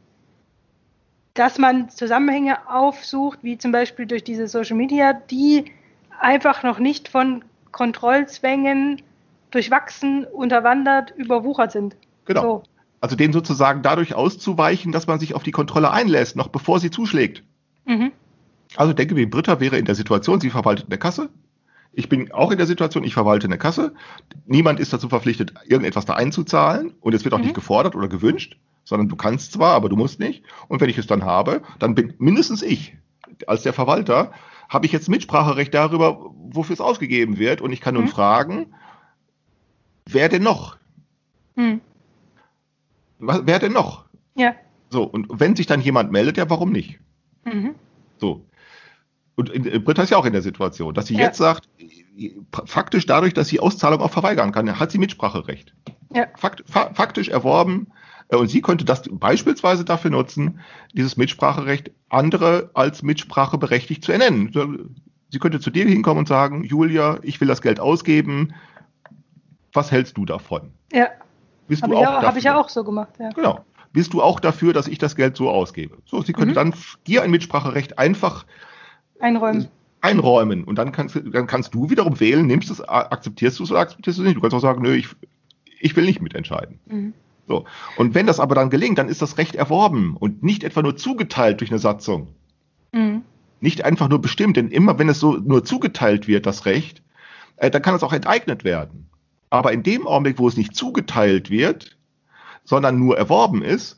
dass man Zusammenhänge aufsucht, wie zum Beispiel durch diese Social Media, die einfach noch nicht von Kontrollzwängen durchwachsen, unterwandert, überwuchert sind. Genau. So. Also denen sozusagen dadurch auszuweichen, dass man sich auf die Kontrolle einlässt, noch bevor sie zuschlägt. Mhm. Also denke wie Britta wäre in der Situation, sie verwaltet eine Kasse. Ich bin auch in der Situation, ich verwalte eine Kasse. Niemand ist dazu verpflichtet, irgendetwas da einzuzahlen und es wird auch Mhm. nicht gefordert oder gewünscht, sondern du kannst zwar, aber du musst nicht. Und wenn ich es dann habe, dann bin mindestens ich als der Verwalter, habe ich jetzt Mitspracherecht darüber, wofür es ausgegeben wird und ich kann nun Mhm. fragen, wer denn noch? Hm. Was- Wer denn noch? Ja. So, und wenn sich dann jemand meldet, ja, warum nicht? Mhm. So. Und äh, Britta ist ja auch in der Situation, dass sie Ja. jetzt sagt, äh, faktisch dadurch, dass sie Auszahlung auch verweigern kann, hat sie Mitspracherecht. Ja. Fakt, fa faktisch erworben. äh, Und sie könnte das beispielsweise dafür nutzen, dieses Mitspracherecht andere als mitspracheberechtigt zu ernennen. Sie könnte zu dir hinkommen und sagen, Julia, ich will das Geld ausgeben. Was hältst du davon? Ja. Bist Habe du ich, auch auch- hab ich ja dafür? auch so gemacht, ja. Genau. Bist du auch dafür, dass ich das Geld so ausgebe? So, sie könnte Mhm. dann dir ein Mitspracherecht einfach Einräumen. einräumen und dann kannst, du- dann kannst du wiederum wählen, nimmst es, akzeptierst du es oder akzeptierst du es nicht. Du kannst auch sagen, nö, ich, ich will nicht mitentscheiden. Mhm. So. Und wenn das aber dann gelingt, dann ist das Recht erworben und nicht etwa nur zugeteilt durch eine Satzung. Mhm. Nicht einfach nur bestimmt, denn immer wenn es so nur zugeteilt wird, das Recht, äh, dann kann es auch enteignet werden. Aber in dem Augenblick, wo es nicht zugeteilt wird, sondern nur erworben ist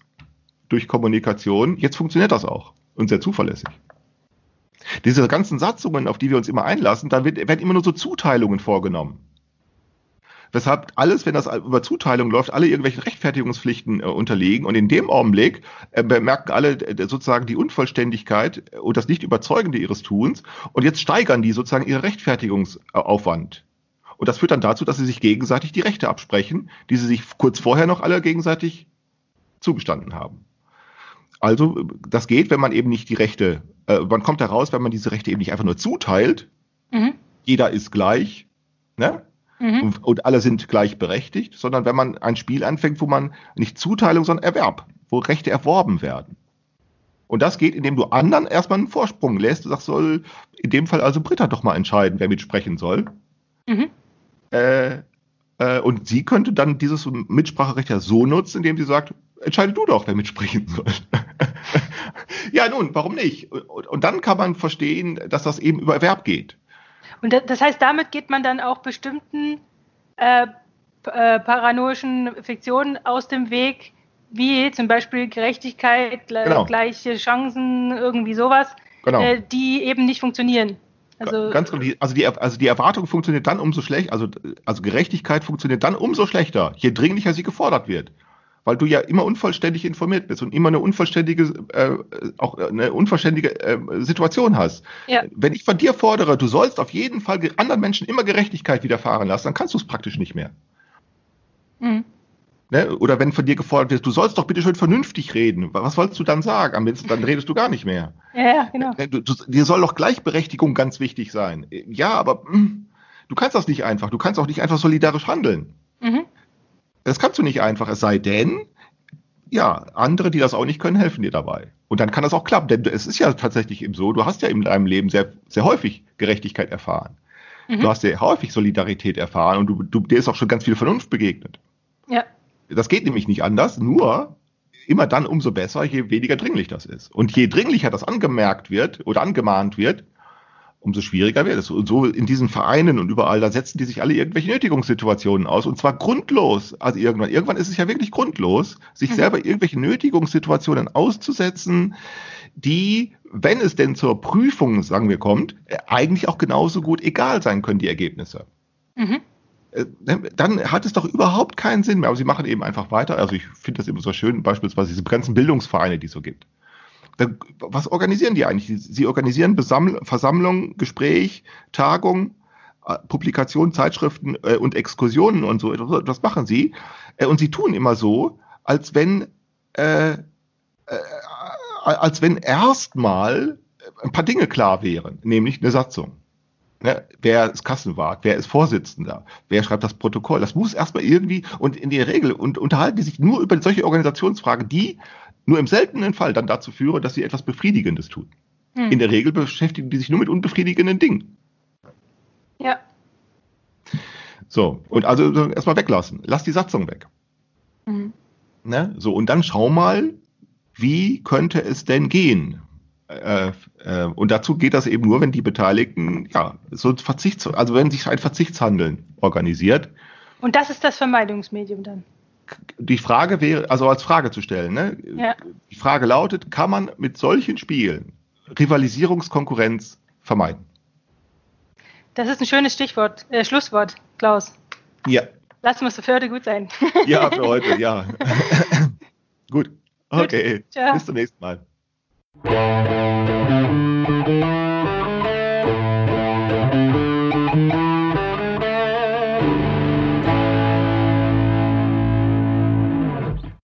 durch Kommunikation, jetzt funktioniert das auch. und sehr zuverlässig. Diese ganzen Satzungen, auf die wir uns immer einlassen, da wird, werden immer nur so Zuteilungen vorgenommen. Weshalb alles, wenn das über Zuteilung läuft, alle irgendwelchen Rechtfertigungspflichten äh, unterliegen. Und in dem Augenblick äh, bemerken alle äh, sozusagen die Unvollständigkeit und das Nicht-Überzeugende ihres Tuns. Und jetzt steigern die sozusagen ihren Rechtfertigungsaufwand. Und das führt dann dazu, dass sie sich gegenseitig die Rechte absprechen, die sie sich kurz vorher noch alle gegenseitig zugestanden haben. Also das geht, wenn man eben nicht die Rechte, äh, man kommt heraus, wenn man diese Rechte eben nicht einfach nur zuteilt. Mhm. Jeder ist gleich, ne? Mhm. Und, und, alle sind gleichberechtigt, sondern wenn man ein Spiel anfängt, wo man nicht Zuteilung, sondern Erwerb, wo Rechte erworben werden. Und das geht, indem du anderen erstmal einen Vorsprung lässt. Du sagst, soll in dem Fall also Britta doch mal entscheiden, wer mitsprechen soll. Mhm. Äh, äh, und sie könnte dann dieses Mitspracherecht ja so nutzen, indem sie sagt, entscheide du doch, wer mitsprechen soll. *laughs* ja, nun, warum nicht? Und, und, dann kann man verstehen, dass das eben über Erwerb geht. Und das heißt, damit geht man dann auch bestimmten äh, äh, paranoischen Fiktionen aus dem Weg, wie zum Beispiel Gerechtigkeit, genau. gleiche Chancen, irgendwie sowas, genau. äh, die eben nicht funktionieren. Also, Ganz genau. Also die, also die Erwartung funktioniert dann umso schlechter, also, also Gerechtigkeit funktioniert dann umso schlechter, je dringlicher sie gefordert wird weil du ja immer unvollständig informiert bist und immer eine unvollständige, äh, auch eine unvollständige äh, Situation hast. Ja. Wenn ich von dir fordere, du sollst auf jeden Fall anderen Menschen immer Gerechtigkeit widerfahren lassen, dann kannst du es praktisch nicht mehr. Mhm. Ne? Oder wenn von dir gefordert wird, du sollst doch bitte schön vernünftig reden. Was sollst du dann sagen? Am besten dann redest du gar nicht mehr. Ja, ja genau. Ne, du, du, dir soll doch Gleichberechtigung ganz wichtig sein. Ja, aber mh, hm, du kannst das nicht einfach. Du kannst auch nicht einfach solidarisch handeln. Mhm. Das kannst du nicht einfach, es sei denn, ja, andere, die das auch nicht können, helfen dir dabei. Und dann kann das auch klappen, denn es ist ja tatsächlich eben so, du hast ja in deinem Leben sehr, sehr häufig Gerechtigkeit erfahren. Mhm. Du hast sehr häufig Solidarität erfahren und du, du, dir ist auch schon ganz viel Vernunft begegnet. Ja. Das geht nämlich nicht anders, nur immer dann umso besser, je weniger dringlich das ist. Und je dringlicher das angemerkt wird oder angemahnt wird, umso schwieriger wird es. Und so in diesen Vereinen und überall, da setzen die sich alle irgendwelche Nötigungssituationen aus. Und zwar grundlos. Also irgendwann, irgendwann ist es ja wirklich grundlos, sich mhm. selber irgendwelche Nötigungssituationen auszusetzen, die, wenn es denn zur Prüfung, sagen wir, kommt, eigentlich auch genauso gut egal sein können, die Ergebnisse. Mhm. Dann hat es doch überhaupt keinen Sinn mehr. Aber sie machen eben einfach weiter. Also ich finde das immer so schön, beispielsweise diese ganzen Bildungsvereine, die es so gibt was organisieren die eigentlich? Sie organisieren Besamml Versammlungen, Gespräch, Tagung, äh, Publikationen, Zeitschriften äh, und Exkursionen und so. Das machen sie. Äh, und sie tun immer so, als wenn, äh, als wenn erstmal ein paar Dinge klar wären, nämlich eine Satzung. Ne, wer ist Kassenwart, wer ist Vorsitzender, wer schreibt das Protokoll. Das muss erstmal irgendwie, und in der Regel und unterhalten die sich nur über solche Organisationsfragen, die nur im seltenen Fall dann dazu führen, dass sie etwas Befriedigendes tun. Hm. In der Regel beschäftigen die sich nur mit unbefriedigenden Dingen. Ja. So, und also erstmal weglassen. Lass die Satzung weg. Mhm. Ne? So, und dann schau mal, wie könnte es denn gehen? Äh, äh, und dazu geht das eben nur, wenn die Beteiligten, ja, so Verzichts, also wenn sich ein Verzichtshandeln organisiert. Und das ist das Vermeidungsmedium dann die Frage wäre, also als Frage zu stellen, ne? Ja. Die Frage lautet, kann man mit solchen Spielen Rivalisierungskonkurrenz vermeiden? Das ist ein schönes Stichwort, äh, Schlusswort, Klaus. Ja. Lassen wir es für heute gut sein. ja, für heute, ja. *laughs* gut. Okay. Gut. Bis zum nächsten Mal. Thank you.